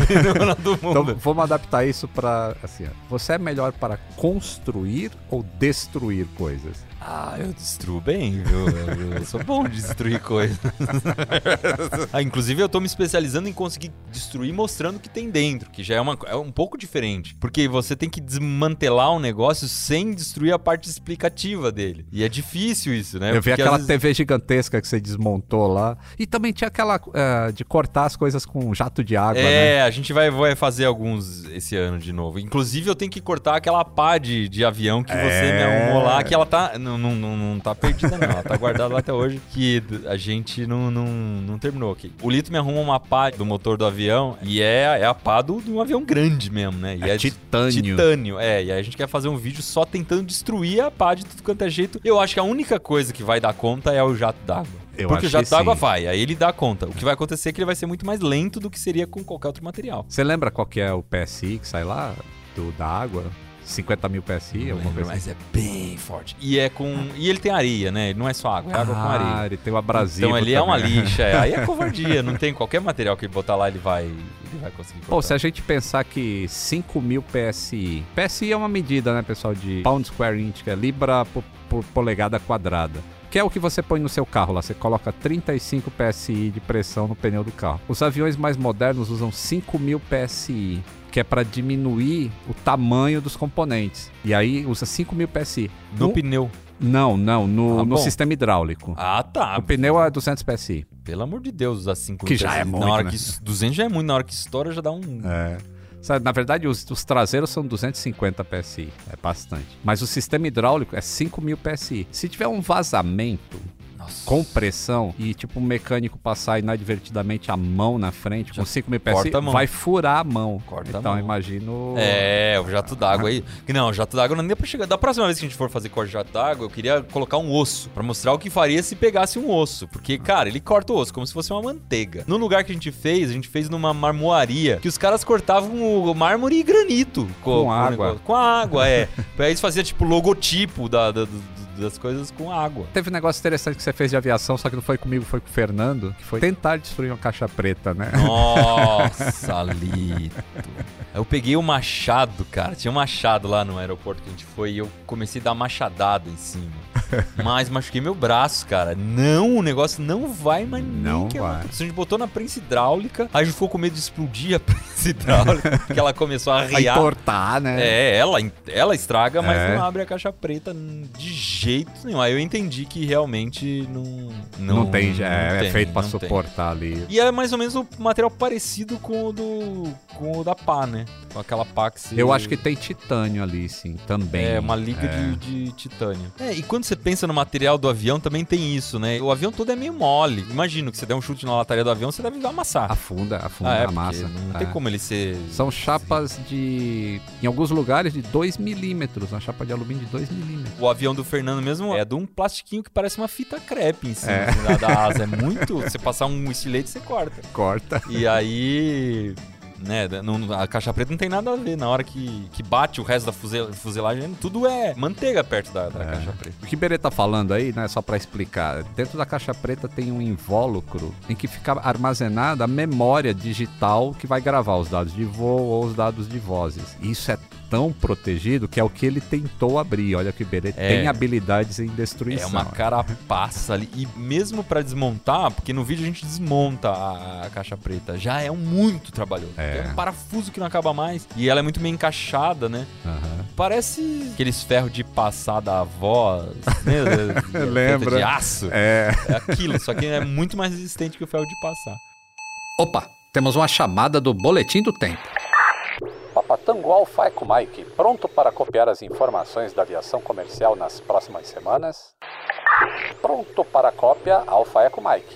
Então vamos adaptar isso pra. Assim, ó, você é melhor para construir ou destruir coisas? Ah, eu destruo bem, viu? Eu, eu sou bom de destruir coisas. ah, inclusive, eu tô me especializando em conseguir destruir mostrando o que tem dentro, que já é, uma, é um pouco diferente. Porque você tem que desmantelar um negócio sem destruir a parte explicativa dele. E é difícil isso, né? Eu vi Porque, aquela vezes- TV gigantesca que você desmontou lá. E também tinha aquela eh, de cortar as coisas com jato de água, né? É, a gente vai, vai fazer alguns esse ano de novo. Inclusive, eu tenho que cortar aquela pá de, de avião que você me É. arrumou lá, que ela tá. Não, não, não, não tá perdida, não. Ela tá guardada lá até hoje. Que a gente não, não, não terminou aqui. O Lito me arruma uma pá do motor do avião e é, é a pá do, de um avião grande mesmo, né? E É titânio. Titânio, é. E aí a gente quer fazer um vídeo só tentando destruir a pá de tudo quanto é jeito. Eu acho que a única coisa que vai dar conta é o jato d'água. Eu Porque o jato d'água vai, aí ele dá conta. O que vai acontecer é que ele vai ser muito mais lento do que seria com qualquer outro material. Você lembra qual que é o PSI que sai lá do, da água? 50 mil PSI, alguma coisa assim? mas é bem forte. E é com. E ele tem areia, né? Ele não é só água, é água com Ah, areia. ele tem o abrasivo Então ali é uma também. lixa. é. Aí é covardia. Não tem qualquer material que ele botar lá, ele vai, ele vai conseguir. Pô, se a gente pensar que 5 mil PSI. PSI é uma medida, né, pessoal, de pound square inch, que é libra por, por polegada quadrada. Que é o que você põe no seu carro lá. Você coloca 35 PSI de pressão no pneu do carro. Os aviões mais modernos usam 5 mil PSI, que é para diminuir o tamanho dos componentes. E aí usa 5 mil PSI. No No- pneu. Não, não, no, Ah, no sistema hidráulico. Ah, tá. O pneu é 200 PSI. Pelo amor de Deus, usar 5 Que já é muito, Na hora né? que. 200 já é muito. Na hora que estoura, já dá um. É. Sabe, Na verdade, os, os traseiros são 250 PSI, é bastante. Mas o sistema hidráulico é 5 mil PSI. Se tiver um vazamento Nossa. com pressão e tipo um mecânico passar inadvertidamente a mão na frente Já com 5 mil PSI, corta a mão. vai furar a mão. Corta a então mão. imagino. É, o jato d'água aí. Não, o jato d'água não é nem pra chegar. Da próxima vez que a gente for fazer corte de jato d'água, eu queria colocar um osso. Pra mostrar o que faria se pegasse um osso. Porque, cara, ele corta o osso como se fosse uma manteiga. No lugar que a gente fez, a gente fez numa marmoaria. Que os caras cortavam o mármore e granito. Com o água. Com água, é. Aí eles faziam tipo logotipo da- da- das coisas com água. Teve um negócio interessante que você fez de aviação, só que não foi comigo, foi com o Fernando, que foi tentar destruir uma caixa preta, né? Nossa, Lito. Eu peguei o machado, cara. Tinha um machado lá no aeroporto que a gente foi e eu comecei a dar machadada em cima. Mas machuquei meu braço, cara. Não, o negócio não vai nem Não que vai. A gente botou na prensa hidráulica, aí a gente ficou com medo de explodir a prensa hidráulica, porque ela começou a riar. entortar, né? É, ela, ela estraga, mas É. não abre a caixa preta de jeito nenhum. Aí eu entendi que realmente não. Não, tem, já é, é tem, feito pra não tem. suportar ali. E é mais ou menos o material parecido com o do com o da pá, né? Com aquela pá que se... Eu acho que tem titânio ali, sim, também. é uma liga É. De, de titânio. É, e quando você pensa no material do avião, também tem isso, né? O avião todo é meio mole. Imagino que você der um chute na lataria do avião, você deve amassar. Afunda, afunda Ah, é, a massa. Não É. tem como ele ser. São chapas de. Em alguns lugares de 2 milímetros. Uma chapa de alumínio de 2 milímetros. O avião do Fernando mesmo é de um plastiquinho que parece uma fita crepe em cima É. assim, da, da asa. É muito. Você passar um estilete, você corta. Corta. E aí. Né, não- a caixa preta não tem nada a ver. Na hora que, que bate o resto da fusel- fuselagem, tudo é manteiga perto da, da É. caixa preta. O que Berê tá falando aí, né, só pra explicar, dentro da caixa preta tem um invólucro em que fica armazenada a memória digital que vai gravar os dados de voo ou os dados de vozes. Isso é tão protegido que é o que ele tentou abrir. Olha que o Berê É. tem habilidades em É destruição. uma carapaça ali. E mesmo pra desmontar, porque no vídeo a gente desmonta a, a caixa preta, já é um muito trabalhoso. É. É um parafuso que não acaba mais. E ela é muito bem encaixada, né? Aham. Parece aqueles ferros de passar da avó, né? Lembra. De aço. É. É aquilo, só que é muito mais resistente que o ferro de passar. Opa, temos uma chamada do Boletim do Tempo. Papatango Alfa Eco Mike, pronto para copiar as informações da aviação comercial nas próximas semanas? Pronto para cópia Alfa Eco Mike.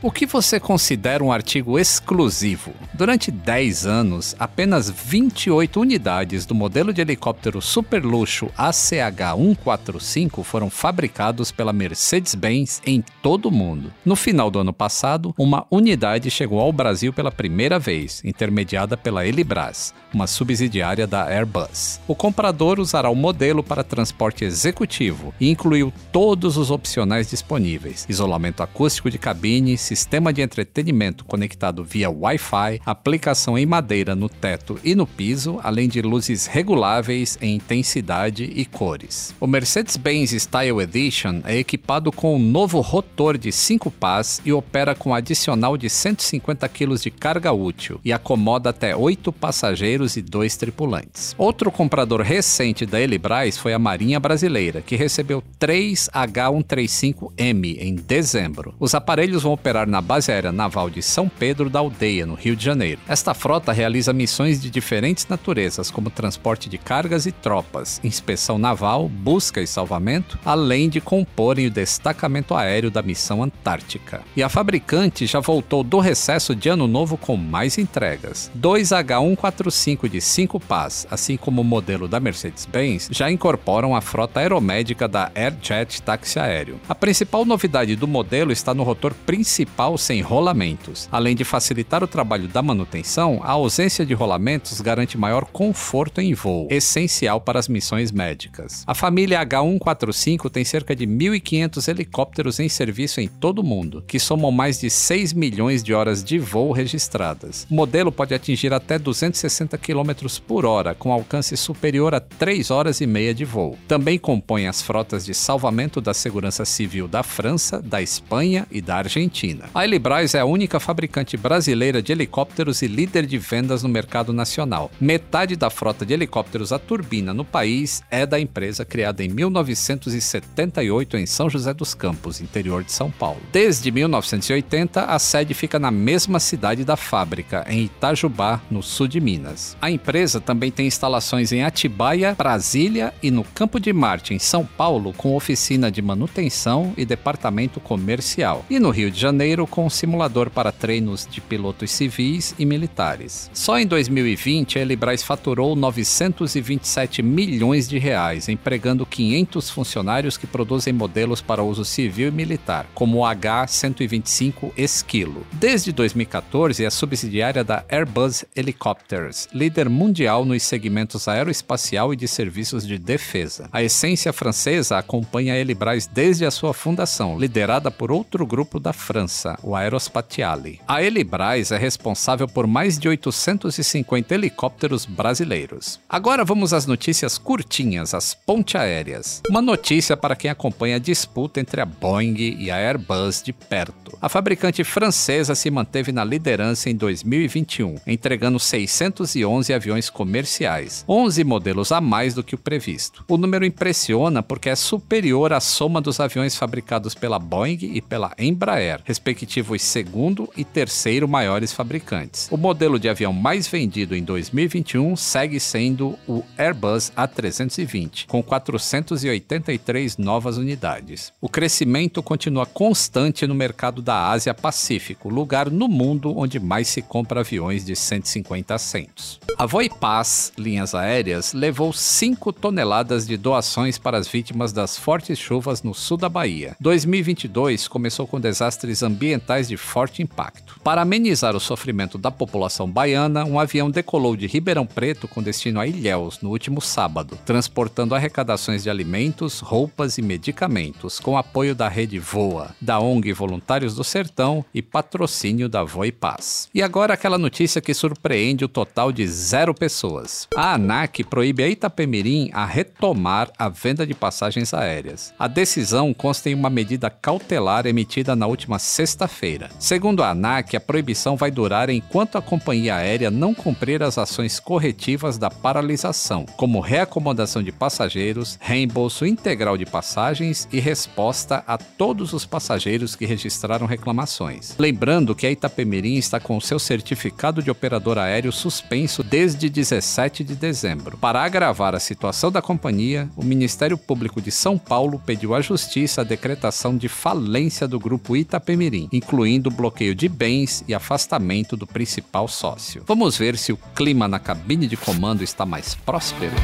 O que você considera um artigo exclusivo? Durante 10 anos, apenas 28 unidades do modelo de helicóptero super luxo ACH-145 foram fabricados pela Mercedes-Benz em todo o mundo. No final do ano passado, uma unidade chegou ao Brasil pela primeira vez, intermediada pela Elibras, uma subsidiária da Airbus. O comprador usará o modelo para transporte executivo e incluiu todos os opcionais disponíveis: isolamento acústico de cabine, sistema de entretenimento conectado via Wi-Fi, aplicação em madeira no teto e no piso, além de luzes reguláveis em intensidade e cores. O Mercedes-Benz Style Edition é equipado com um novo rotor de 5 pás e opera com adicional de 150 kg de carga útil e acomoda até 8 passageiros e 2 tripulantes. Outro comprador recente da Elibras foi a Marinha Brasileira, que recebeu 3 H135M em dezembro. Os aparelhos vão operar na Base Aérea Naval de São Pedro da Aldeia, no Rio de Janeiro. Esta frota realiza missões de diferentes naturezas, como transporte de cargas e tropas, inspeção naval, busca e salvamento, além de comporem o destacamento aéreo da missão Antártica. E a fabricante já voltou do recesso de ano novo com mais entregas. Dois H145 de 5 pás, assim como o modelo da Mercedes-Benz, já incorporam a frota aeromédica da Airjet Táxi Aéreo. A principal novidade do modelo está no rotor principal sem rolamentos. Além de facilitar o trabalho da manutenção, a ausência de rolamentos garante maior conforto em voo, essencial para as missões médicas. A família H145 tem cerca de 1.500 helicópteros em serviço em todo o mundo, que somam mais de 6 milhões de horas de voo registradas. O modelo pode atingir até 260 km por hora, com alcance superior a 3 horas e meia de voo. Também compõe as frotas de salvamento da Segurança Civil da França, da Espanha e da Argentina. A Elibras é a única fabricante brasileira de helicópteros e líder de vendas no mercado nacional. Metade da frota de helicópteros a turbina no país é da empresa criada em 1978 em São José dos Campos, interior de São Paulo. Desde 1980, a sede fica na mesma cidade da fábrica, em Itajubá, no sul de Minas. A empresa também tem instalações em Atibaia, Brasília e no Campo de Marte, em São Paulo, com oficina de manutenção e departamento comercial. E no Rio de Janeiro, com um simulador para treinos de pilotos civis e militares. Só em 2020, a Elibras faturou 927 milhões de reais, empregando 500 funcionários que produzem modelos para uso civil e militar, como o H-125 Esquilo. Desde 2014, é subsidiária da Airbus Helicopters, líder mundial nos segmentos aeroespacial e de serviços de defesa. A essência francesa acompanha a Elibras desde a sua fundação, liderada por outro grupo da França, o Aerospatiale. A Elibras é responsável por mais de 850 helicópteros brasileiros. Agora vamos às notícias curtinhas, as ponte aéreas. Uma notícia para quem acompanha a disputa entre a Boeing e a Airbus de perto. A fabricante francesa se manteve na liderança em 2021, entregando 611 aviões comerciais, 11 modelos a mais do que o previsto. O número impressiona porque é superior à soma dos aviões fabricados pela Boeing e pela Embraer, respectivos segundo e terceiro maiores fabricantes. O modelo de avião mais vendido em 2021 segue sendo o Airbus A320, com 483 novas unidades. O crescimento continua constante no mercado da Ásia-Pacífico, lugar no mundo onde mais se compra aviões de 150 assentos. A Voipaz Linhas Aéreas levou 5 toneladas de doações para as vítimas das fortes chuvas no sul da Bahia. 2022 começou com desastres ambientais de forte impacto. Para amenizar o sofrimento da população baiana, um avião decolou de Ribeirão Preto com destino a Ilhéus no último sábado, transportando arrecadações de alimentos, roupas e medicamentos, com apoio da rede Voa, da ONG Voluntários do Sertão e patrocínio da Voipaz. E agora aquela notícia que surpreende o total de zero pessoas. A ANAC proíbe a Itapemirim a retomar a venda de passagens aéreas. A decisão consta em uma medida cautelar emitida na última sexta-feira. Segundo a ANAC, a proibição vai durar enquanto a companhia aérea não cumprir as ações corretivas da paralisação, como reacomodação de passageiros, reembolso integral de passagens e resposta a todos os passageiros que registraram reclamações. Lembrando que a Itapemirim está com seu certificado de operador aéreo suspenso desde 17 de dezembro. Para agravar a situação da companhia, o Ministério Público de São Paulo pediu à Justiça a decretação de falência do grupo Itapemirim Incluindo bloqueio de bens e afastamento do principal sócio. Vamos ver se o clima na cabine de comando está mais próspero.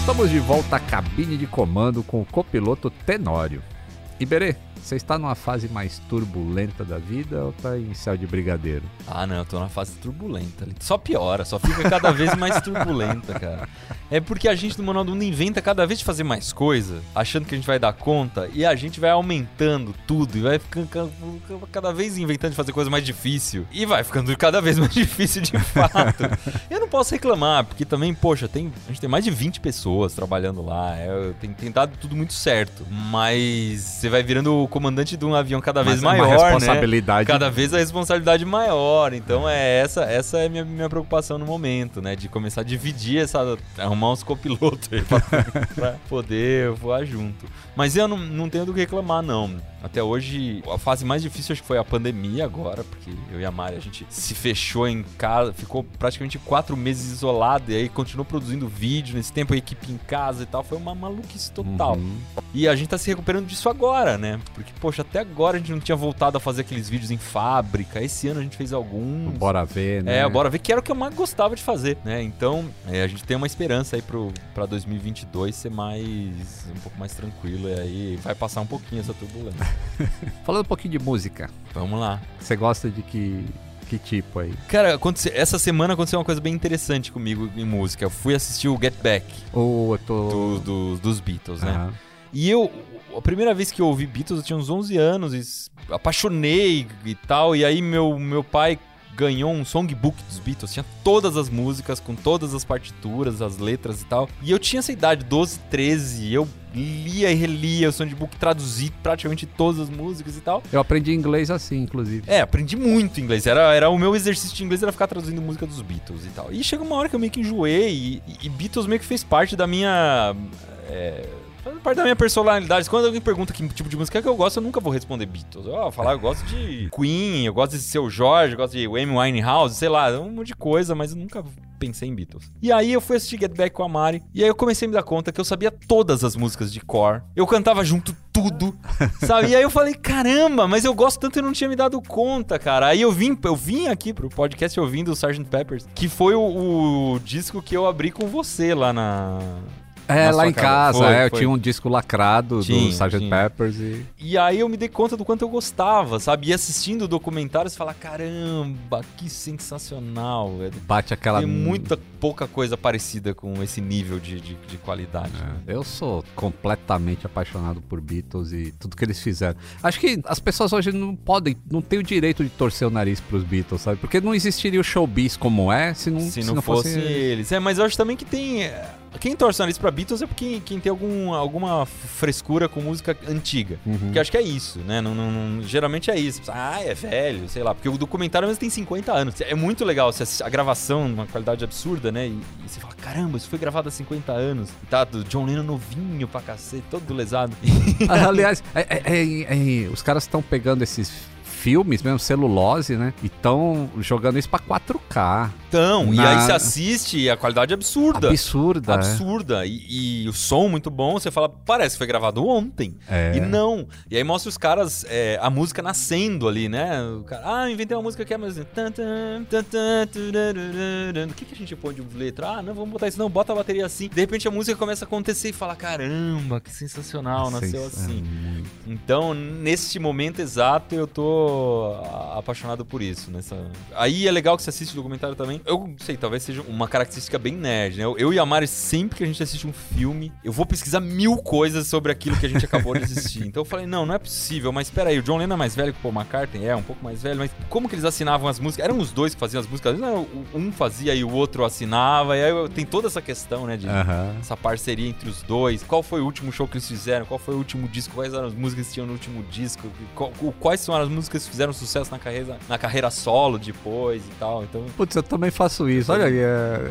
Estamos de volta à cabine de comando com o copiloto Tenório. Iberê, você está numa fase mais turbulenta da vida ou tá em céu de brigadeiro? Ah, não, eu tô na fase turbulenta. Só piora, só fica cada vez mais turbulenta, cara. É porque a gente no Manual do Mundo inventa cada vez de fazer mais coisa, achando que a gente vai dar conta, e a gente vai aumentando tudo, e vai ficando ca- cada vez inventando de fazer coisa mais difícil. E vai ficando cada vez mais difícil de fato. eu não posso reclamar, porque também, poxa, tem, a gente tem mais de 20 pessoas trabalhando lá, é, tem, tem dado tudo muito certo. Mas você vai virando comandante de um avião cada vez Mas é uma maior, né? responsabilidade- Cada vez a responsabilidade maior. Então é essa essa é a minha, minha preocupação no momento, né? De começar a dividir essa. arrumar uns copilotos aí pra, pra poder voar junto. Mas eu não, não tenho do que reclamar, não. Até hoje, a fase mais difícil acho que foi a pandemia agora, porque eu e a Mari, a gente se fechou em casa, ficou praticamente quatro meses isolado, e aí continuou produzindo vídeo nesse tempo, a equipe em casa e tal. Foi uma maluquice total. Uhum. E a gente tá se recuperando disso agora, né? Porque, poxa, até agora a gente não tinha voltado a fazer aqueles vídeos em fábrica. Esse ano a gente fez alguns. Bora ver, né? É, bora ver que era o que eu mais gostava de fazer, né? Então, é, a gente tem uma esperança aí pro, pra 2022 ser mais. um pouco mais tranquilo. E aí vai passar um pouquinho essa turbulência. Falando um pouquinho de música, Vamos lá. você gosta de que, que tipo aí? Cara, essa semana aconteceu uma coisa bem interessante comigo em música. Eu fui assistir o Get Back eu tô... do- do- dos Beatles, né? Aham. E eu, a primeira vez que eu ouvi Beatles, eu tinha uns 11 anos e apaixonei e tal. E aí meu, meu pai ganhou um songbook dos Beatles, tinha todas as músicas, com todas as partituras, as letras e tal. E eu tinha essa idade, 12, 13, e eu lia e relia o songbook, traduzi praticamente todas as músicas e tal. Eu aprendi inglês assim, inclusive. É, aprendi muito inglês. Era, era o meu exercício de inglês era ficar traduzindo música dos Beatles e tal. E chega uma hora que eu meio que enjoei e, e Beatles meio que fez parte da minha. É, faz parte da minha personalidade. Quando alguém pergunta que tipo de música que eu gosto, eu nunca vou responder Beatles. Eu vou falar, eu gosto de Queen, eu gosto de Seu Jorge, eu gosto de Amy Winehouse, sei lá, um monte de coisa, mas eu nunca pensei em Beatles. E aí eu fui assistir Get Back com a Mari, e aí eu comecei a me dar conta que eu sabia todas as músicas de core. Eu cantava junto tudo, sabe? E aí eu falei, caramba, mas eu gosto tanto e não tinha me dado conta, cara. Aí eu vim, eu vim aqui pro podcast ouvindo o Sgt. Peppers, que foi o, o disco que eu abri com você lá na... É, lá em casa, Foi, é, eu foi. tinha um disco lacrado Tinha, do Sgt. tinha. Peppers e... E aí eu me dei conta do quanto eu gostava, sabe? E assistindo o documentário, você fala, caramba, que sensacional, velho. Bate aquela... Tem muita pouca coisa parecida com esse nível de, de, de qualidade. né? É, Eu sou completamente apaixonado por Beatles e tudo que eles fizeram. Acho que as pessoas hoje não podem, não têm o direito de torcer o nariz pros Beatles, sabe? Porque não existiria o showbiz como é se não, Se, não, fosse eles. É, mas eu acho também que tem. Quem torce o nariz pra Beatles é porque quem tem algum, alguma frescura com música antiga. Uhum. Que acho que é isso, né? Não, não- não- geralmente é isso. Ah, é velho, sei lá. Porque o documentário mesmo tem 50 anos. É muito legal você assistir a gravação numa qualidade absurda, né? E, e você fala, caramba, isso foi gravado há 50 anos. E tá do John Lennon novinho pra cacete, todo lesado. Ah, Aliás, é- é- é- é- os caras estão pegando esses filmes, mesmo celulose, né? E estão jogando isso pra 4K. Então, e Na- aí você assiste e a qualidade é absurda. Absurda. é. absurda. E, e o som muito bom, você fala, parece que foi gravado ontem. É. E não. E aí mostra os caras, é, a música nascendo ali, né? O cara, ah, inventei uma música que é mais. assim. O que, que a gente põe de letra? Ah, não, vamos botar isso, não, bota a bateria assim. De repente a música começa a acontecer e fala: caramba, que sensacional, nasceu assim. é muito. Então, neste momento exato, eu tô apaixonado por isso. Nessa... Aí é legal que você assiste o documentário também. Eu não sei, talvez seja uma característica bem nerd, né? Eu, eu e a Mari, sempre que a gente assiste um filme, eu vou pesquisar mil coisas sobre aquilo que a gente acabou de assistir. Então eu falei, não, não é possível, mas espera aí, o John Lennon é mais velho que o Paul McCartney? É, um pouco mais velho, mas como que eles assinavam as músicas? Eram os dois que faziam as músicas, não, um fazia e o outro assinava, e aí tem toda essa questão, né, de Aham. essa parceria entre os dois. Qual foi o último show que eles fizeram? Qual foi o último disco? Quais eram as músicas que tinham no último disco? Quais são as músicas que fizeram sucesso na carreira, na carreira solo depois e tal? Então, Putz, eu também faço isso. Olha aí, é,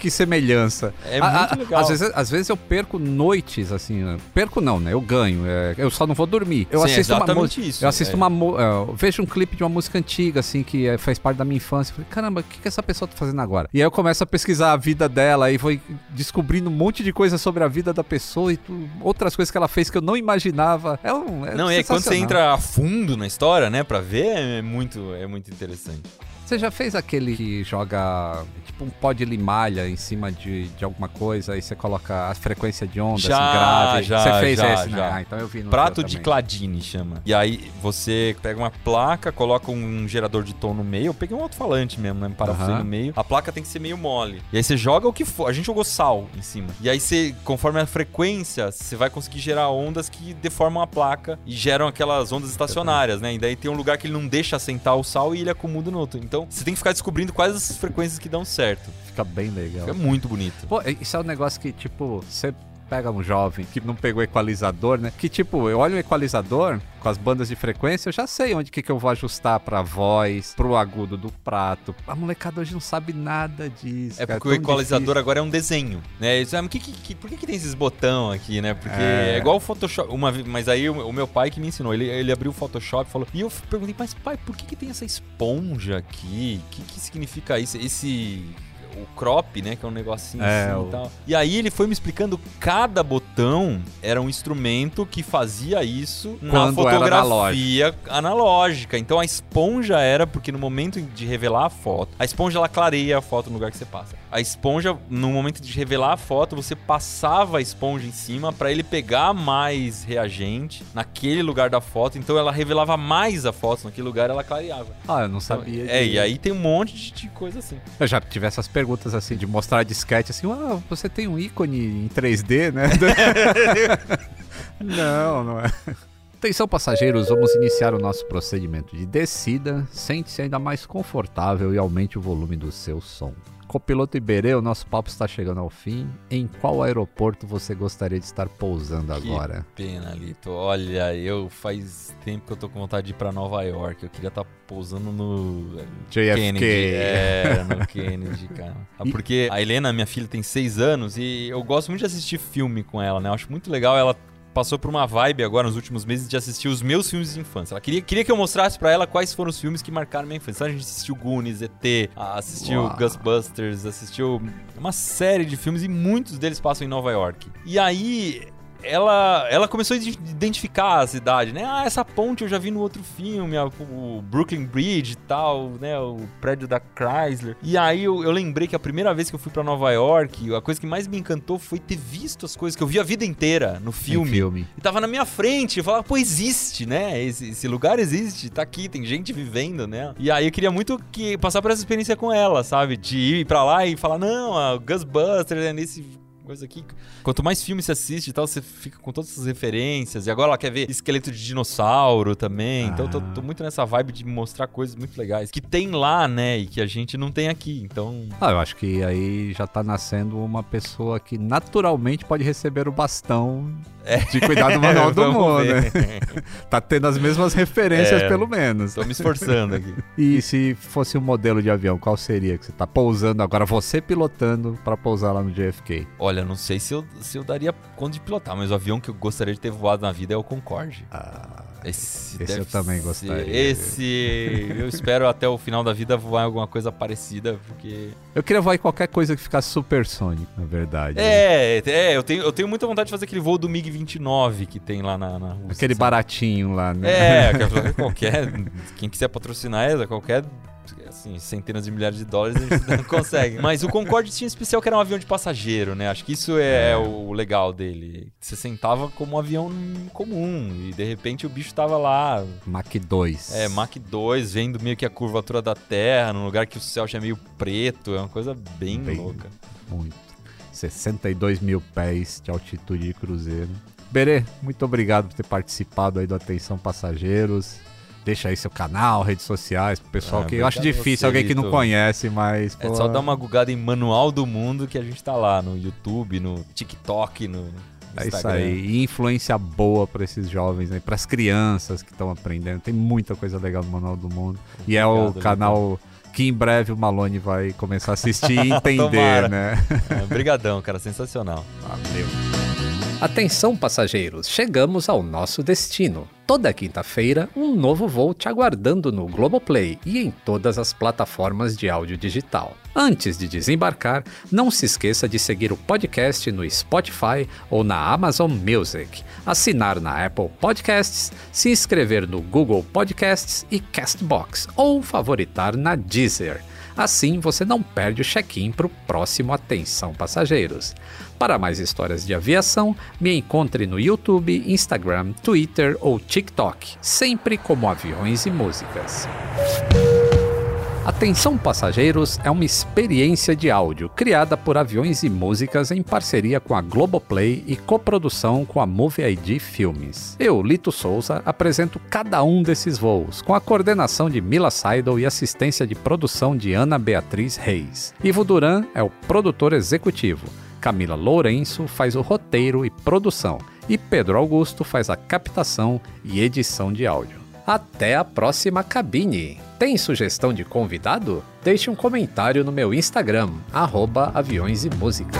que semelhança. É A- muito a- legal. Às vezes, às vezes eu perco noites, assim. né? Perco não, né? Eu ganho. é, eu só não vou dormir. Eu Sim, assisto uma música. isso, Eu assisto é. uma. é, eu vejo um clipe de uma música antiga, assim, que é, faz parte da minha infância. Eu Falei, caramba, o que, que essa pessoa tá fazendo agora? E aí eu começo a pesquisar a vida dela e vou descobrindo um monte de coisa sobre a vida da pessoa e tu- outras coisas que ela fez que eu não imaginava. É um. É Não, e aí quando você entra a fundo na história, né, pra ver, é muito, é muito interessante. Você já fez aquele que joga tipo um pó de limalha em cima de, de alguma coisa e você coloca a frequência de onda Já, assim, grave? já, você fez já, esse, né? já. Ah, então eu vi no Prato de. Cladini chama. E aí você pega uma placa, coloca um gerador de tom no meio. Eu peguei um alto-falante mesmo, né? Um parafuso Aham. no meio. A placa tem que ser meio mole. E aí você joga o que for. A gente jogou sal em cima. E aí você, conforme a frequência, você vai conseguir gerar ondas que deformam a placa e geram aquelas ondas estacionárias, né? E daí tem um lugar que ele não deixa assentar o sal e ele acomoda no outro. Então você tem que ficar descobrindo quais as frequências que dão certo. Fica bem legal. Fica muito bonito. Pô, isso é um negócio que, tipo, você pega um jovem que não pegou equalizador, né? Que, tipo, eu olho o equalizador com as bandas de frequência, eu já sei onde que, que eu vou ajustar pra voz, pro agudo do prato. A molecada hoje não sabe nada disso. É cara, porque o tão equalizador difícil. agora é um desenho, né? Isso, mas que, que, que- por que, que tem esses botão aqui, né? Porque É. é, igual o Photoshop. Uma, mas aí o, o meu pai que me ensinou, ele, ele abriu o Photoshop e falou. E eu perguntei, mas pai, por que, que tem essa esponja aqui? O que, que significa isso? Esse. O crop, né? Que é um negocinho É, assim o- e tal. E aí ele foi me explicando cada botão era um instrumento que fazia isso na Quando era fotografia analógica. Então a esponja era, porque no momento de revelar a foto, a esponja ela clareia a foto no lugar que você passa. A esponja, no momento de revelar a foto, você passava a esponja em cima para ele pegar mais reagente naquele lugar da foto. Então ela revelava mais a foto naquele lugar, ela clareava. Ah, eu não sabia. É, de- e aí tem um monte de, de coisa assim. Eu já tive essas perguntas assim, de mostrar disquete assim, ah, você tem um ícone em 3D, né? não, não é. Atenção passageiros, vamos iniciar o nosso procedimento de descida. Sente-se ainda mais confortável e aumente o volume do seu som. Copiloto Iberê, o nosso papo está chegando ao fim. Em qual aeroporto você gostaria de estar pousando agora? Que pena, Lito. Olha, eu faz tempo que eu tô com vontade de ir pra Nova York. Eu queria estar pousando no JFK. Kennedy. É, no Kennedy, cara. Porque a Helena, minha filha, tem seis anos e eu gosto muito de assistir filme com ela, né? Eu acho muito legal ela passou por uma vibe agora nos últimos meses de assistir os meus filmes de infância. Ela queria, queria que eu mostrasse pra ela quais foram os filmes que marcaram minha infância. Então a gente assistiu Goonies, ET, assistiu Uau. Ghostbusters, assistiu uma série de filmes e muitos deles passam em Nova York. E aí ela, ela começou a ide- identificar a cidade, né? Ah, essa ponte eu já vi no outro filme, o Brooklyn Bridge e tal, né? O prédio da Chrysler. E aí eu, eu lembrei que a primeira vez que eu fui pra Nova York, a coisa que mais me encantou foi ter visto as coisas que eu vi a vida inteira no Em filme. filme. E tava na minha frente, eu falava, pô, existe, né? Esse, esse lugar existe, tá aqui, tem gente vivendo, né? E aí eu queria muito que passar por essa experiência com ela, sabe? De ir pra lá e falar, não, a Ghostbusters é nesse coisa aqui. Quanto mais filme você assiste e tal, você fica com todas essas referências. E agora ela quer ver esqueleto de dinossauro também. Então eu tô, Ah. tô muito nessa vibe de mostrar coisas muito legais. Que tem lá, né? E que a gente não tem aqui. Então. Ah, eu acho que aí já tá nascendo uma pessoa que naturalmente pode receber o bastão de cuidar do manual do É. Mundo, né? Tá tendo as mesmas referências, É. pelo menos. Tô me esforçando aqui. E se fosse um modelo de avião, qual seria que você tá pousando agora, você pilotando pra pousar lá no JFK? Olha, não sei se eu, se eu daria conta de pilotar, mas o avião que eu gostaria de ter voado na vida é o Concorde. Ah, Esse, Esse eu também gostaria. Esse eu espero até o final da vida voar em alguma coisa parecida, porque. eu queria voar em qualquer coisa que ficasse supersônico, na verdade. É, é, eu tenho, eu tenho muita vontade de fazer aquele voo do MiG-29 que tem lá na, na Rússia. Aquele sabe? baratinho lá, né? É, qualquer- qualquer. Quem quiser patrocinar, é, qualquer. Assim, centenas de milhares de dólares a gente não consegue. Mas o Concorde tinha especial que era um avião de passageiro, né? Acho que isso é, É. o legal dele. Você sentava como um avião comum e de repente o bicho tava lá. Mach 2. É, Mach 2, vendo meio que a curvatura da Terra, num lugar que o céu já é meio preto. É uma coisa bem, Bem- louca. Muito. 62 mil pés de altitude de cruzeiro. Berê, muito obrigado por ter participado aí do Atenção Passageiros. Deixa aí seu canal, redes sociais, pro pessoal Ah, que eu acho obrigado a difícil alguém que não conhece, mas. É pô, só dar uma gugada em Manual do Mundo que a gente tá lá no YouTube, no TikTok, no É isso Instagram. aí. E influência boa para esses jovens aí, para as crianças que estão aprendendo. Tem muita coisa legal no Manual do Mundo. E é o Obrigado, canal que em breve o Malone vai começar a assistir e entender, né? É, Brigadão, cara, sensacional. Valeu. Atenção, passageiros, chegamos ao nosso destino. Toda quinta-feira, um novo voo te aguardando no Globoplay e em todas as plataformas de áudio digital. Antes de desembarcar, não se esqueça de seguir o podcast no Spotify ou na Amazon Music, assinar na Apple Podcasts, se inscrever no Google Podcasts e Castbox ou favoritar na Deezer. Assim você não perde o check-in para o próximo Atenção Passageiros. Para mais histórias de aviação, me encontre no YouTube, Instagram, Twitter ou TikTok, sempre como Aviões e Músicas. Atenção Passageiros é uma experiência de áudio criada por Aviões e Músicas em parceria com a Globoplay e coprodução com a Movie ID Filmes. Eu, Lito Souza, apresento cada um desses voos, com a coordenação de Mila Seidel e assistência de produção de Ana Beatriz Reis. Ivo Duran é o produtor executivo. Camila Lourenço faz o roteiro e produção, e Pedro Augusto faz a captação e edição de áudio. Até a próxima cabine! Tem sugestão de convidado? Deixe um comentário no meu Instagram, aviões e músicas.